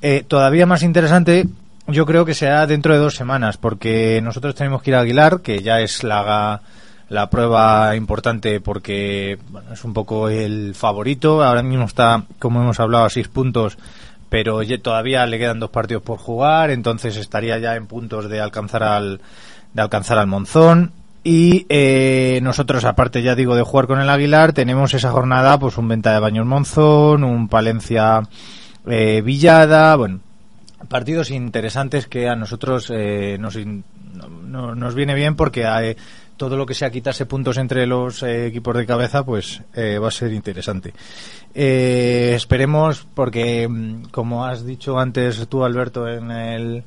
Eh, todavía más interesante yo creo que será dentro de dos semanas porque nosotros tenemos que ir a Aguilar, que ya es la la prueba importante porque bueno, es un poco el favorito. Ahora mismo está, como hemos hablado, a seis puntos, pero todavía le quedan dos partidos por jugar, entonces estaría ya en puntos de alcanzar al, de alcanzar al Monzón. Y eh, nosotros, aparte ya digo de jugar con el Aguilar, tenemos esa jornada, pues un Venta de Baños Monzón, un Palencia eh, Villada, bueno, partidos interesantes que a nosotros eh, nos, no- nos viene bien porque eh, todo lo que sea quitarse puntos entre los eh, equipos de cabeza pues eh, va a ser interesante. Eh, esperemos porque mm, como has dicho antes tú Alberto en el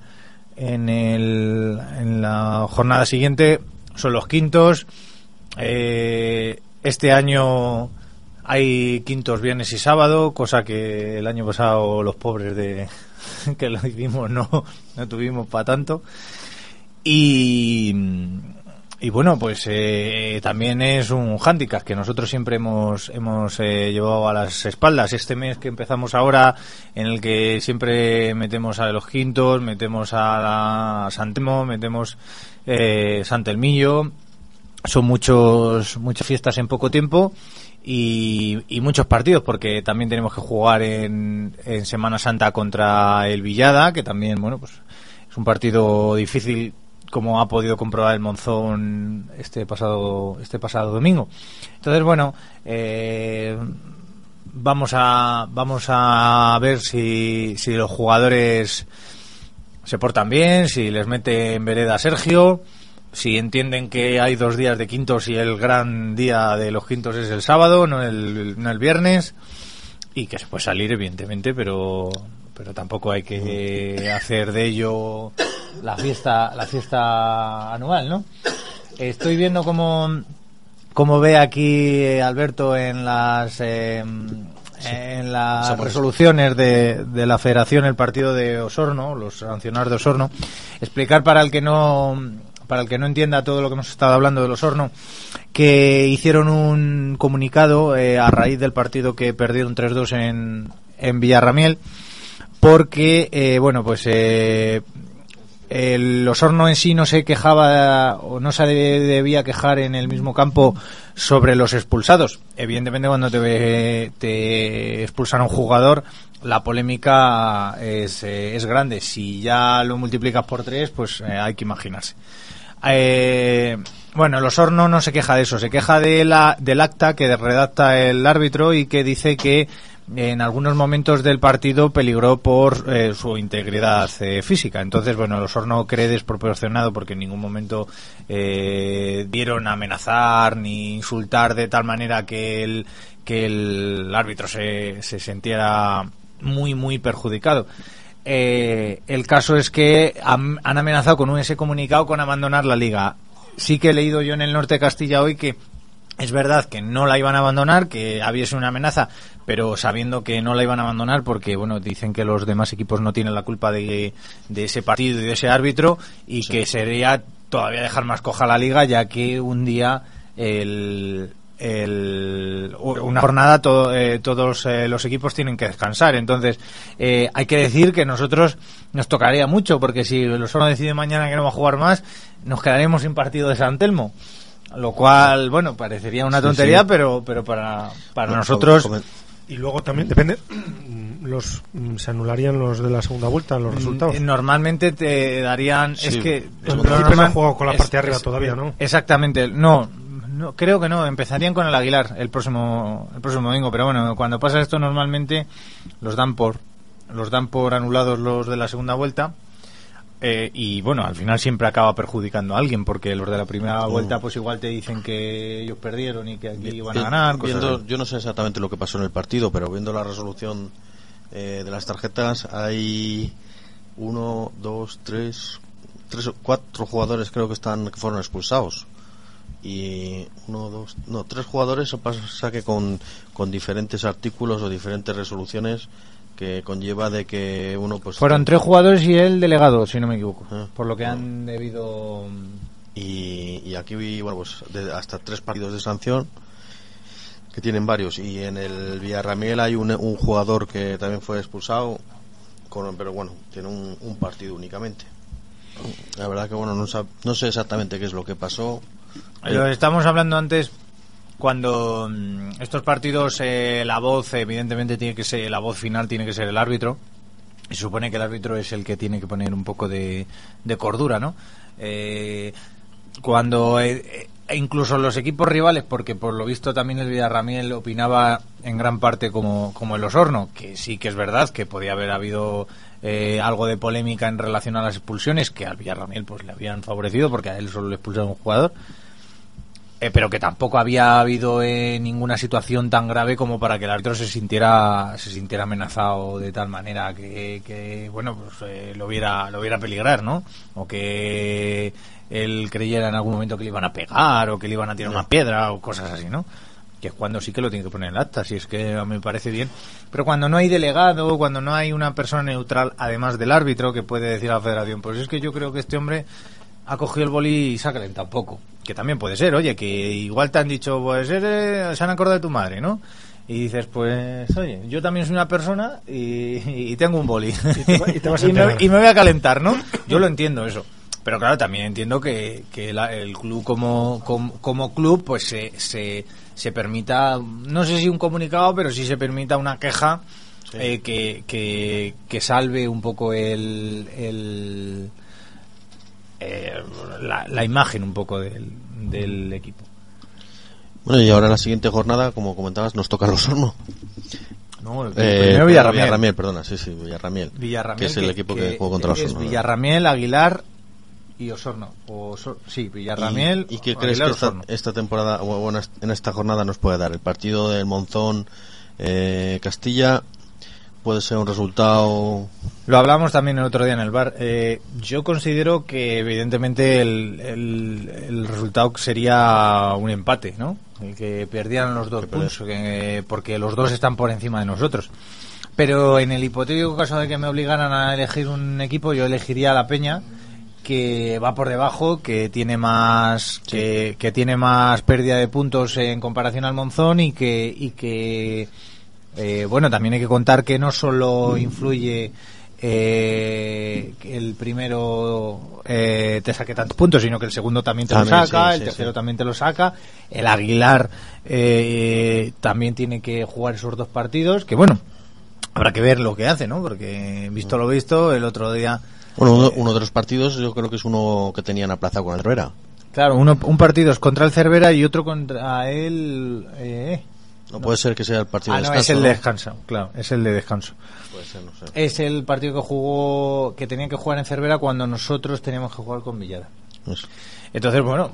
en el en la jornada siguiente son los quintos. Eh, este año hay quintos viernes y sábado cosa que el año pasado los pobres de que lo hicimos no no tuvimos para tanto. Y y bueno, pues eh, también es un hándicap que nosotros siempre hemos, hemos eh, llevado a las espaldas. Este mes que empezamos ahora, en el que siempre metemos a los quintos, metemos a la Santemo, metemos eh, Santelmillo, son muchos, muchas fiestas en poco tiempo y, y muchos partidos, porque también tenemos que jugar en, en Semana Santa contra el Villada, que también, bueno, pues es un partido difícil como ha podido comprobar el Monzón este pasado este pasado domingo. Entonces, bueno, eh, vamos a vamos a ver si, si los jugadores se portan bien, si les mete en vereda Sergio, si entienden que hay dos días de quintos y el gran día de los quintos es el sábado, no el, no el viernes, y que se puede salir, evidentemente, pero pero tampoco hay que hacer de ello la fiesta la fiesta anual, ¿no? Estoy viendo cómo como ve aquí Alberto en las eh, en las resoluciones de, de la Federación el partido de Osorno, los sancionados de Osorno, explicar para el que no para el que no entienda todo lo que hemos estado hablando del Osorno, que hicieron un comunicado eh, a raíz del partido que perdieron 3-2 en, en Villarramiel, porque, eh, bueno, pues eh, el Osorno en sí no se quejaba o no se de- debía quejar en el mismo campo sobre los expulsados. Evidentemente cuando te, te expulsan a un jugador la polémica es, eh, es grande. Si ya lo multiplicas por tres, pues eh, hay que imaginarse. Eh, bueno, el Osorno no se queja de eso, se queja de la, del acta que redacta el árbitro y que dice que en algunos momentos del partido peligró por eh, su integridad eh, física. Entonces, bueno, el Osorno cree desproporcionado porque en ningún momento eh, dieron amenazar ni insultar de tal manera que el, que el árbitro se, se sintiera muy, muy perjudicado. Eh, el caso es que han, han amenazado con un ese comunicado con abandonar la liga. Sí que he leído yo en el norte de Castilla hoy que es verdad que no la iban a abandonar, que habiese una amenaza, pero sabiendo que no la iban a abandonar porque, bueno, dicen que los demás equipos no tienen la culpa de, de ese partido y de ese árbitro y que sería todavía dejar más coja la liga ya que un día el, el- una jornada eh, todos eh, los equipos tienen que descansar. Entonces, eh, hay que decir que nosotros nos tocaría mucho, porque si el Osorno decide mañana que no va a jugar más, nos quedaremos sin partido de San Telmo. Lo cual, bueno, parecería una tontería, sí. pero pero para, para Bueno, nosotros... Y luego también depende, los mm, se anularían los de la segunda vuelta, los resultados. Mm, Normalmente te darían. Sí, es que. normal- jugado con la es- parte de arriba es- todavía, ¿no? Exactamente. No, no, creo que no. Empezarían con el Aguilar el próximo, el próximo domingo. Pero bueno, cuando pasa esto, normalmente los dan por, los dan por anulados los de la segunda vuelta. Eh, y bueno, al final siempre acaba perjudicando a alguien porque los de la primera vuelta, pues igual te dicen que ellos perdieron y que aquí iban a Vi- ganar. cosas viendo- yo no sé exactamente lo que pasó en el partido, pero viendo la resolución eh, de las tarjetas, hay uno, dos, tres, tres, o cuatro jugadores creo que están que fueron expulsados y uno, dos, no, tres jugadores. Pasa que con, con diferentes artículos o diferentes resoluciones que conlleva de que uno pues Fueron tres jugadores y el delegado, si no me equivoco. por lo que han debido. y, y aquí vi bueno pues de- hasta tres partidos de sanción que tienen varios y en el Villarramiel hay un, un jugador que también fue expulsado con, pero bueno tiene un, un partido únicamente la verdad que bueno no, sab- no sé exactamente qué es lo que pasó Lo estamos hablando antes cuando mm, estos partidos eh, la voz evidentemente tiene que ser la voz final tiene que ser el árbitro se supone que el árbitro es el que tiene que poner un poco de, de cordura no Eh, cuando eh, eh, incluso los equipos rivales porque por lo visto también el Villarramiel opinaba en gran parte como, como el Osorno que sí que es verdad que podía haber habido eh, algo de polémica en relación a las expulsiones que al Villarramiel pues le habían favorecido porque a él solo le expulsaron un jugador eh, pero que tampoco había habido eh, ninguna situación tan grave como para que el árbitro se sintiera se sintiera amenazado de tal manera que, que, bueno pues eh, lo viera lo viera peligrar no o que él creyera en algún momento que le iban a pegar o que le iban a tirar una piedra o cosas así no que es cuando sí que lo tiene que poner en el acta si es que a mí me parece bien. Pero cuando no hay delegado cuando no hay una persona neutral además del árbitro que puede decir a la federación pues es que yo creo que este hombre ha cogido el boli y sácale tampoco. Que también puede ser, oye, que igual te han dicho, pues eres- se han acordado de tu madre, ¿no? Y dices, pues, oye, yo también soy una persona y, y tengo un boli. Y, te va- y te vas a me, enterar. y me voy a calentar, ¿no? Yo lo entiendo eso. Pero claro, también entiendo que, que la- el club como, como, como club, pues se, se, se permita, no sé si un comunicado, pero sí se permita una queja eh, que, que, que salve un poco el, el, eh, la, la imagen un poco del, del equipo. bueno y ahora en la siguiente jornada como comentabas nos toca el Osorno No, el Eh, primero Villarramiel. perdona sí sí Villarramiel, Villarramiel, que es el equipo que, juega contra es Osorno Villarramiel, Aguilar y Osorno. O Osor- sí, Villarramiel. ¿Y, y qué Aguilar, crees que esta, esta temporada, o bueno, en esta jornada nos puede dar? El partido del Monzón eh, Castilla puede ser un resultado. Lo hablamos también el otro día en el bar. Eh, yo considero que evidentemente el, el, el resultado sería un empate, ¿no? El que perdieran los dos puntos, que- porque los dos están por encima de nosotros. Pero en el hipotético caso de que me obligaran a elegir un equipo, yo elegiría a la Peña, que va por debajo, que tiene más, que, que tiene más pérdida de puntos en comparación al Monzón y que, y que eh, bueno, también hay que contar que no solo influye eh, que el primero eh, te saque tantos puntos, sino que el segundo también te También, lo saca, sí, el sí, tercero sí. también te lo saca, el Aguilar eh, también tiene que jugar esos dos partidos, que bueno, habrá que ver lo que hace, ¿no? Porque visto lo visto, el otro día... Bueno, uno, uno de los partidos yo creo que es uno que tenían aplazado con el Herrera. Claro, uno, un partido es contra el Cervera y otro contra el... eh, No, puede ser que sea el partido Ah, de no, descanso. es el ¿no? de descanso, claro, es el de descanso. Puede ser, no sé. Es el partido que jugó, que tenía que jugar en Cervera cuando nosotros teníamos que jugar con Villada. Eso. Entonces, bueno,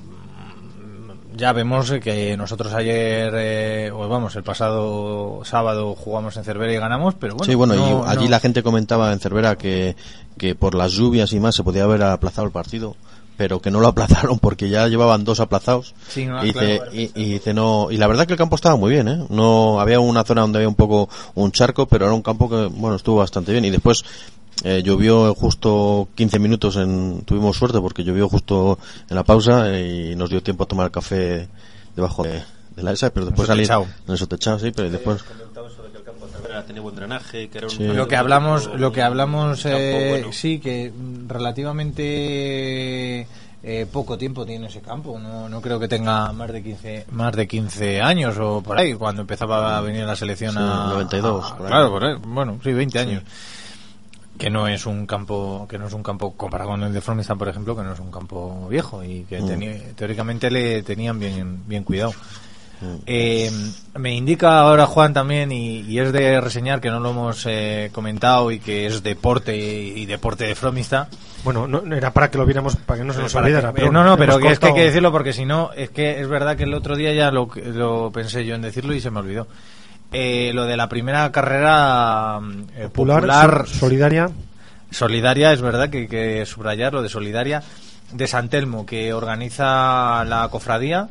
ya vemos que nosotros ayer, eh, o vamos, el pasado sábado jugamos en Cervera y ganamos, pero bueno. sí, bueno, no- y allí no- la gente comentaba en Cervera que, que por las lluvias y más se podía haber aplazado el partido, pero que no lo aplazaron porque ya llevaban dos aplazados. Sí, no, y, claro, dice, y, y dice, no, y la verdad que el campo estaba muy bien, ¿eh? No, había una zona donde había un poco un charco, pero era un campo que, bueno, estuvo bastante bien. Y después eh, llovió justo 15 minutos, en, tuvimos suerte porque llovió justo en la pausa y nos dio tiempo a tomar café debajo de, de la esa, pero después Sotechao. en el Sotechao, sí, pero después tenía buen drenaje, que era un Sí. Lo que hablamos, lo que hablamos, campo eh, bueno. sí, que relativamente eh, poco tiempo tiene ese campo. No, no creo que tenga más de 15, más de 15 años o por ahí, cuando empezaba a venir la selección Sí, a 92, a- por ahí. claro, por ahí. bueno, sí, 20 años. Que no es un campo, que no es un campo comparado con el de Fromestad, por ejemplo, que no es un campo viejo y que Mm. tenía- teóricamente le tenían bien, bien cuidado. Eh, me indica ahora Juan también, y, y es de reseñar que no lo hemos eh, comentado y que es deporte y, y deporte de Fromista. Bueno, no, era para que lo viéramos, para que no se nos Para olvidara. que- pero no, no, pero que es que hay que decirlo porque si no, es que es verdad que el otro día ya lo, lo pensé yo en decirlo y se me olvidó. Eh, lo de la primera carrera eh, Popular, popular, so- solidaria. solidaria, es verdad que hay que subrayar lo de solidaria de San Telmo que organiza la cofradía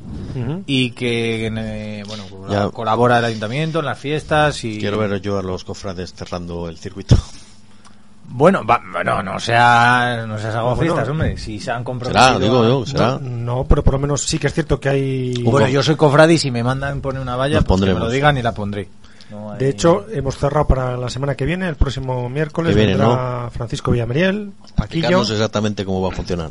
y que eh, bueno Ya. colabora el ayuntamiento en las fiestas y quiero ver yo a los cofrades cerrando el circuito. bueno va- bueno no sea no seas Bueno, fiestas hombre si se han comprometido Será, digo a- yo, será. No, pero por lo menos sí que es cierto que hay. bueno yo soy cofrade y si me mandan poner una valla pues que me lo digan y la pondré No hay- De hecho, hemos cerrado para la semana que viene, el próximo miércoles, Que viene, vendrá Francisco Villameriel, Paquillo. Exactamente cómo va a funcionar.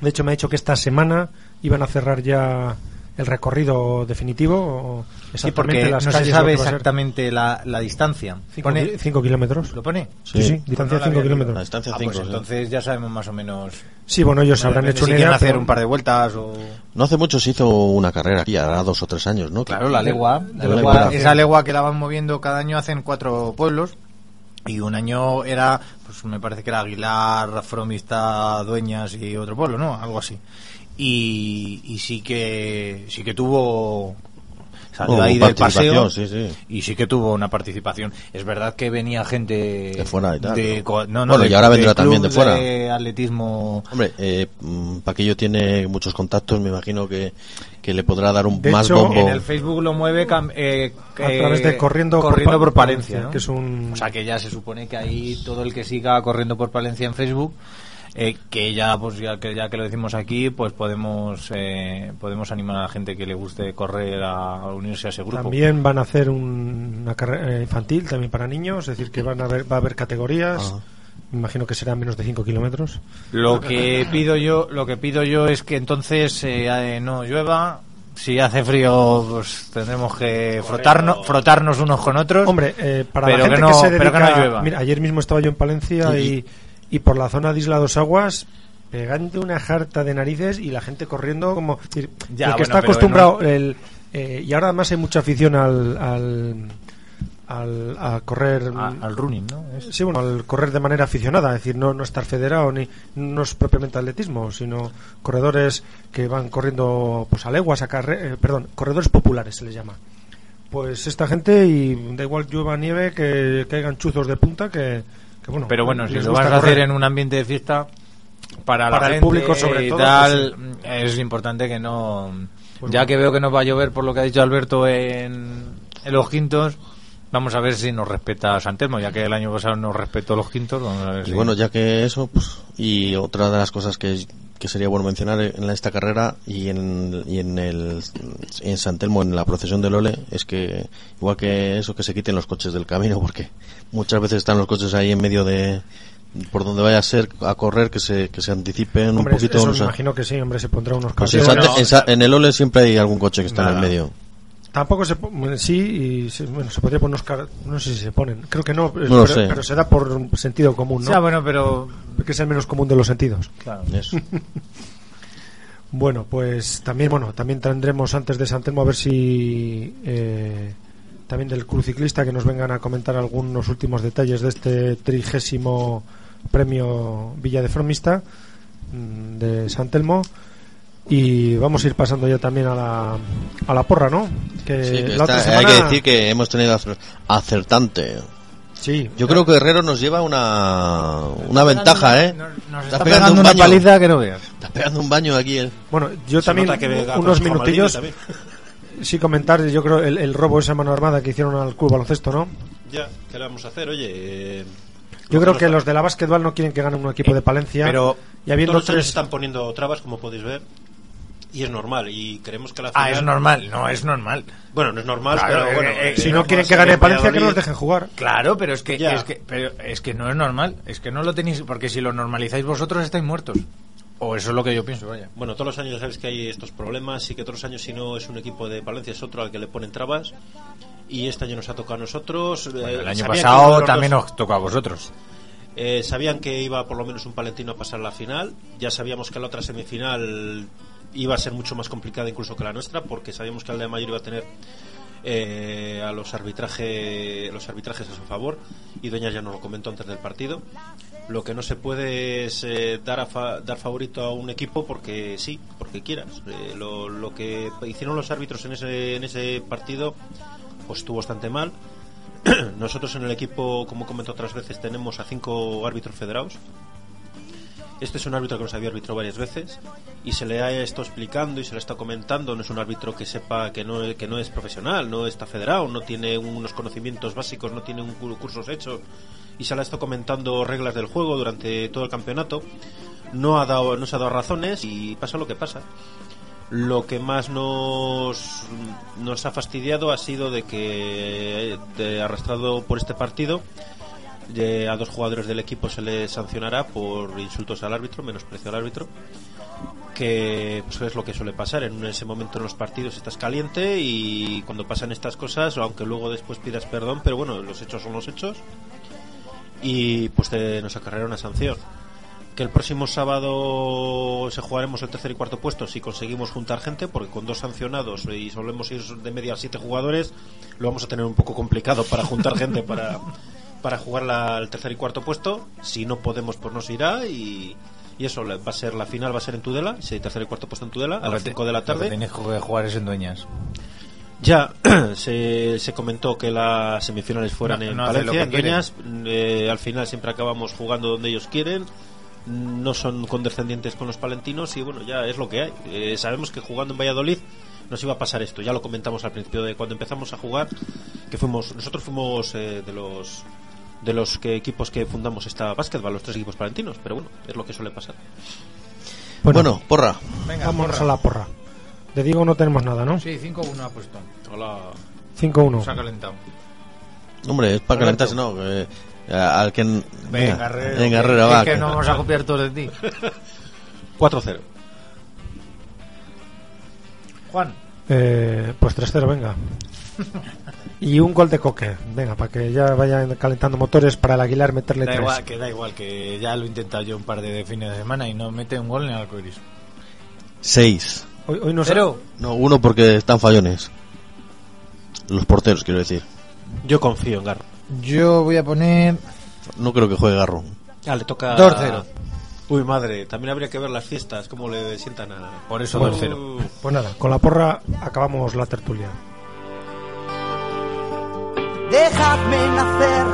De hecho, me ha dicho que esta semana iban a cerrar ya el recorrido definitivo. o sí porque las no se sabe exactamente la, la distancia Cinco, Pone- cinco kilómetros. ¿Lo pone? Sí, sí, distancia Pues no la 5 había kilómetros. La distancia Ah, 5, pues entonces ya sabemos más o menos Sí, bueno, ellos habrán Depende hecho si una quieren idea. hacer pero- un par de vueltas o No hace mucho se hizo una carrera aquí, hará dos o tres años, ¿no? Claro, la legua, la La legua- legua. esa legua que la van moviendo cada año hacen cuatro pueblos y un año era, pues me parece que era Aguilar, Fromista, Dueñas y otro pueblo, ¿no? Algo así. Y, y sí que sí que tuvo salió Hubo ahí del paseo participación, sí, sí. y sí que tuvo una participación. Es verdad que venía gente De fuera y tal, de ¿no? co- no, no, Bueno, de- y ahora vendrá de también de fuera. de atletismo Hombre, eh, mm, Paquillo tiene muchos contactos, me imagino que, que le podrá dar un De más hecho, bombo. En el Facebook lo mueve cam- eh, A través de eh, Corriendo por corriendo por Palencia, Palencia, ¿no? que es un- O sea que ya se supone que ahí todo el que siga corriendo por Palencia en Facebook, eh, que ya pues ya que ya que lo decimos aquí, pues podemos eh, podemos animar a la gente que le guste correr a, a unirse a ese grupo. También van a hacer un- una carrera infantil, también para niños, es decir, que van a haber, va a haber categorías. Ah. Me imagino que serán menos de 5 kilómetros. Lo que pido yo, lo que pido yo es que entonces eh, eh, no llueva. Si hace frío, pues tendremos que frotarnos, frotarnos unos con otros. Hombre, eh, para Pero la gente que que, no- se pero que dedica... no llueva. Mira, ayer mismo estaba yo en Palencia Sí. y, y por la zona de Isla Dos Aguas pegando una jarta de narices y la gente corriendo como... es decir, Ya, el que bueno, está acostumbrado... el, eh, y ahora además hay mucha afición al... al al, a correr A- al running, ¿no? Es- sí bueno al correr de manera aficionada es decir no no estar federado ni no es propiamente atletismo sino corredores que van corriendo pues a leguas a carre- eh, perdón corredores populares se les llama pues esta gente y da igual llueva nieve que caigan chuzos de punta que, que bueno Pero bueno, si lo vas a hacer en un ambiente de fiesta, para, Para la el gente público sobre y todo, tal, pues es importante que no... Pues ya bueno. que veo que no va a llover por lo que ha dicho Alberto en, en los quintos, vamos a ver si nos respeta San Telmo, ya que el año pasado nos respetó los quintos. Vamos a ver Y si- bueno, ya que eso, pues, y otra de las cosas que, que sería bueno mencionar en esta carrera y en, y en el en San Telmo, en la procesión del Ole, es que igual que eso, que se quiten los coches del camino, porque muchas veces están los coches ahí en medio de por donde vaya a ser a correr, que se, que se anticipen Hombre, un poquito. eso no me imagino que sí hombre se pondrá unos Pues en. San- en el Ole siempre hay algún coche que está en el medio. Tampoco se sí y se, bueno se podría poner no sé si se ponen creo que no, lo pero, sé. pero se da por sentido común no Ya, bueno, pero... que es el menos común de los sentidos Claro. Eso. Bueno, pues también bueno también tendremos antes de San Telmo a ver si eh, también del cruciclista que nos vengan a comentar algunos últimos detalles de este trigésimo premio Villa de Fromista mm, de San Telmo y vamos a ir pasando ya también a la, a la porra, ¿no? Que Sí, que la otra está- Hay que decir que hemos tenido acer- acertante. sí, Yo creo que Herrero nos lleva una, una ventaja, ¿eh? Nos, nos Está está pegando pegando un una baño. paliza que no veas. Está pegando un baño aquí el... Bueno, yo Se también que unos minutillos también. sí comentar, yo creo el, el robo esa mano armada que hicieron al club baloncesto, ¿no? Ya, ¿qué le vamos a hacer? Oye, eh, Yo creo que los de la básquetbol no quieren que gane un equipo de Palencia. Pero y habiendo todos tres. están poniendo trabas, como podéis ver. Y es normal, y creemos que la Ah, final... es normal, no es normal. Bueno, no es normal, Claro, pero bueno... eh, eh, Si no eh, quieren que gane en Palencia, que Valladolid. nos dejen jugar. Claro, pero es que, Ya. es que pero es que no es normal, es que no lo tenéis porque si lo normalizáis vosotros estáis muertos. O eso es lo que yo pienso, vaya. Bueno, todos los años ya sabes que hay estos problemas y que todos los años si no es un equipo de Palencia es otro al que le ponen trabas y este año nos ha tocado a nosotros. Eh, Bueno, el año pasado los también dos- os tocó a vosotros. Eh, sabían que iba por lo menos un palentino a pasar la final. Ya sabíamos que la otra semifinal iba a ser mucho más complicada incluso que la nuestra, porque sabíamos que el de Mayor iba a tener eh, a los arbitraje, los arbitrajes a su favor. Y Dueñas ya nos lo comentó antes del partido. Lo que no se puede es eh, dar, a fa- dar favorito a un equipo porque sí, porque quieras. Eh, lo, lo que hicieron los árbitros en ese, en ese partido pues estuvo bastante mal. Nosotros en el equipo, como he comentado otras veces, tenemos a cinco árbitros federados. Este es un árbitro que nos había arbitrado varias veces y se le ha estado explicando y se le está comentando. No es un árbitro que sepa que no, que no es profesional, no está federado, no tiene unos conocimientos básicos, no tiene un cu- cursos hechos y se le ha estado comentando reglas del juego durante todo el campeonato. No, ha dado, no se ha dado razones y pasa lo que pasa. Lo que más nos, nos ha fastidiado ha sido de que, de, arrastrado por este partido, a dos jugadores del equipo se les sancionará por insultos al árbitro, menosprecio al árbitro, que pues, es lo que suele pasar. En ese momento en los partidos estás caliente y cuando pasan estas cosas, aunque luego después pidas perdón, pero bueno, los hechos son los hechos y pues te, nos acarreará una sanción que el próximo sábado se jugaremos el tercer y cuarto puesto si conseguimos juntar gente, porque con dos sancionados y solemos ir de media a siete jugadores, lo vamos a tener un poco complicado para juntar gente para, para jugar la- el tercer y cuarto puesto. Si no podemos, pues nos irá y, y eso va a ser la final, va a ser en Tudela, si tercer y cuarto puesto en Tudela, a las que te- 5 de la lo que tarde. tenéis que jugar es en Dueñas. Ya se, se comentó que las semifinales fueran No, en no Palencia, en. Dueñas. Eh, al final siempre acabamos jugando donde ellos quieren. No son condescendientes con los palentinos y bueno, ya es lo que hay. Eh, sabemos que jugando en Valladolid nos iba a pasar esto. Ya lo comentamos al principio de cuando empezamos a jugar, que fuimos nosotros fuimos eh, de los de los que equipos que fundamos esta básquetbol, los tres equipos palentinos, pero bueno, es lo que suele pasar. Bueno, porra. Venga, Vámonos porra. a la porra. De Diego no tenemos nada, ¿no? Sí, 5-1 ha puesto. Hola. 5-1. Se ha calentado. Hombre, es para calentarse, no. que, eh, al que. Venga, Herrero. Venga, Herrero, que- va. que que- no vamos a copiar todos de ti. 4-0. Juan. Eh, pues 3-0, venga. Y un gol de Coque. Venga, para que ya vayan calentando motores para el Aguilar meterle Da 3. igual, que da igual, que ya lo he intentado yo un par de fines de semana y no mete un gol en el arcoiris. Seis. Hoy, hoy no sé- Cero. No, uno porque están fallones. Los porteros, quiero decir. Yo confío en Garro. Yo voy a poner No creo que juegue Garro. Ah, le toca 2-0. Uy, madre, también habría que ver las fiestas, cómo le sientan a... Por eso Bueno, 2-0. Pues nada, con la porra acabamos la tertulia. Dejadme nacer,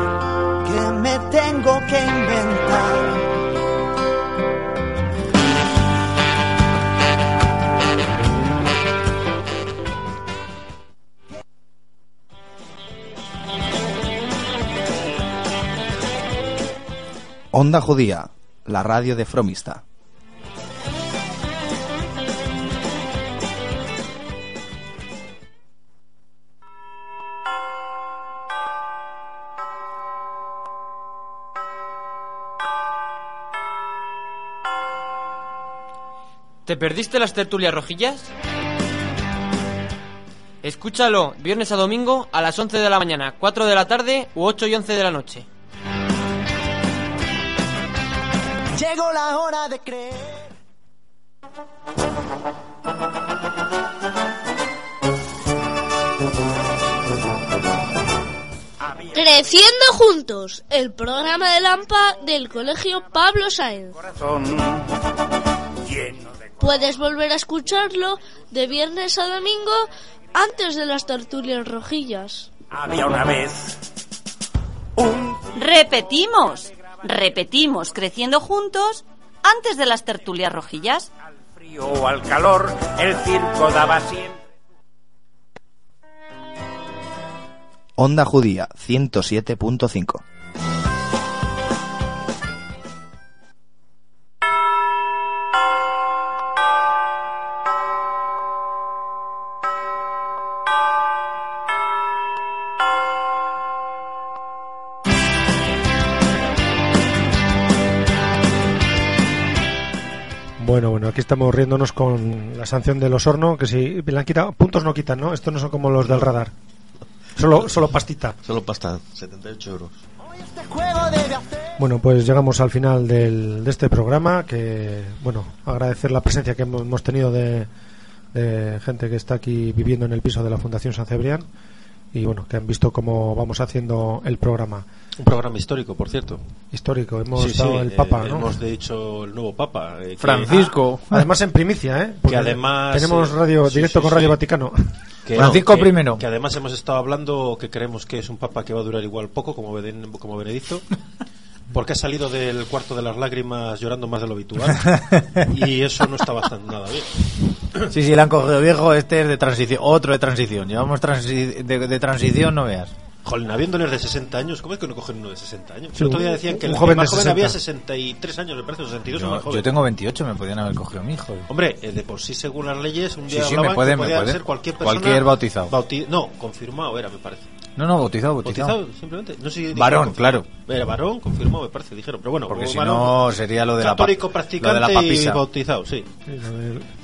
que me tengo que inventar. Onda Judía, la radio de Fromista. ¿Te perdiste las tertulias rojillas? Escúchalo viernes a domingo a las 11 de la mañana, 4 de la tarde u 8 y 11 de la noche. Llegó la hora de creer. Creciendo juntos, el programa de Lampa del Colegio Pablo Sáenz. Puedes volver a escucharlo de viernes a domingo antes de las tertulias rojillas. Había una vez Repetimos, repetimos, creciendo juntos antes de las tertulias rojillas. frío o al calor, el circo daba siempre. Onda Judía 107.5. Bueno, bueno, aquí estamos riéndonos con la sanción del Osorno, que si le han quitado, puntos no quitan, ¿no? Estos no son como los del radar. Solo, solo pastita. Solo pasta, 78 euros. Bueno, pues llegamos al final del, de este programa, que, bueno, agradecer la presencia que hemos, tenido de, de gente que está aquí viviendo en el piso de la Fundación San Cebrián y, bueno, que han visto cómo vamos haciendo el programa. Un programa histórico, por cierto. Histórico, hemos Sí, estado sí, el eh, Papa, ¿no? Hemos dicho el nuevo Papa. eh, que- Francisco. Ah, además en primicia, ¿eh? Porque Que además, Tenemos eh, radio sí, directo sí, con sí. Radio Vaticano. Que, Francisco que- primero. Que además hemos estado hablando que creemos que es un papa que va a durar igual poco, como, Beden- como Benedicto. Porque ha salido del cuarto de las lágrimas llorando más de lo habitual. y eso no está bastante nada bien. Sí, sí, le han cogido viejo. Este es de transición. Otro de transición. Llevamos transi- de, de transición, no veas. Jolín, habiéndoles de 60 años, ¿cómo es que no cogen uno de 60 años? Sí, el otro día un- decían que un el joven más joven 60. había 63 años, me parece, o 62 o más Yo, joven. yo tengo 28, me podían haber cogido mi hijo. Hombre, eh, de por sí, según las leyes, un Sí, día sí, hablaban me pueden, que me podía pueden. ser cualquier persona. Cualquier bautizado. bauti- no, confirmado era, me parece. No, no, bautizado, bautizado. Bautizado, simplemente. No sé si Varón, claro. Era varón, confirmado, me parece, dijeron. Pero bueno, Porque si varón, no, sería lo de la Católico lo practicante de la papisa. y bautizado, sí.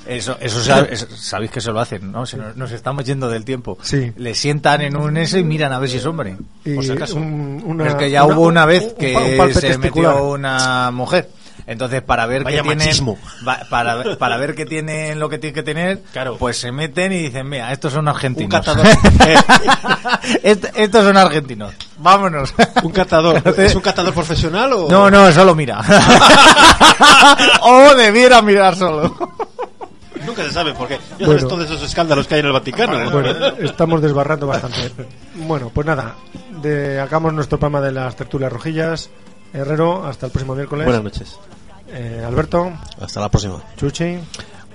Eso, eso sa- es- sabéis que se lo hacen, ¿no? Se nos, nos estamos yendo del tiempo. Sí. Le sientan en un eso y miran a ver si es hombre. Y por si acaso. un- una- es que ya una- hubo una vez un que un se testicular. metió una mujer. Entonces, para ver Vaya que tienen, va- para, ver- para ver que tienen lo que tienen que tener, Claro. pues se meten y dicen, mira, estos son argentinos. Un catador. Est- estos son argentinos. Vámonos. ¿Un catador? ¿Es un catador profesional o.? No, no, solo mira. o debiera mirar solo. Nunca se sabe, porque ya Bueno. sabes todos esos escándalos que hay en el Vaticano. ¿no? Bueno, estamos desbarrando bastante. Bueno, pues nada, de, acabamos nuestro programa de las tertulias rojillas. Herrero, hasta el próximo miércoles. Buenas noches. Eh, Alberto. Hasta la próxima. Chuchi.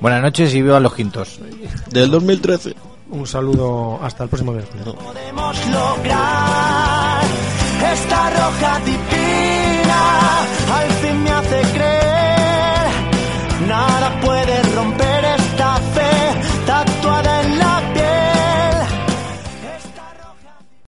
Buenas noches y viva los quintos. Del 2013. Un saludo hasta el próximo miércoles. Podemos lograr esta roja divina. Al fin me hace creer. Nada puede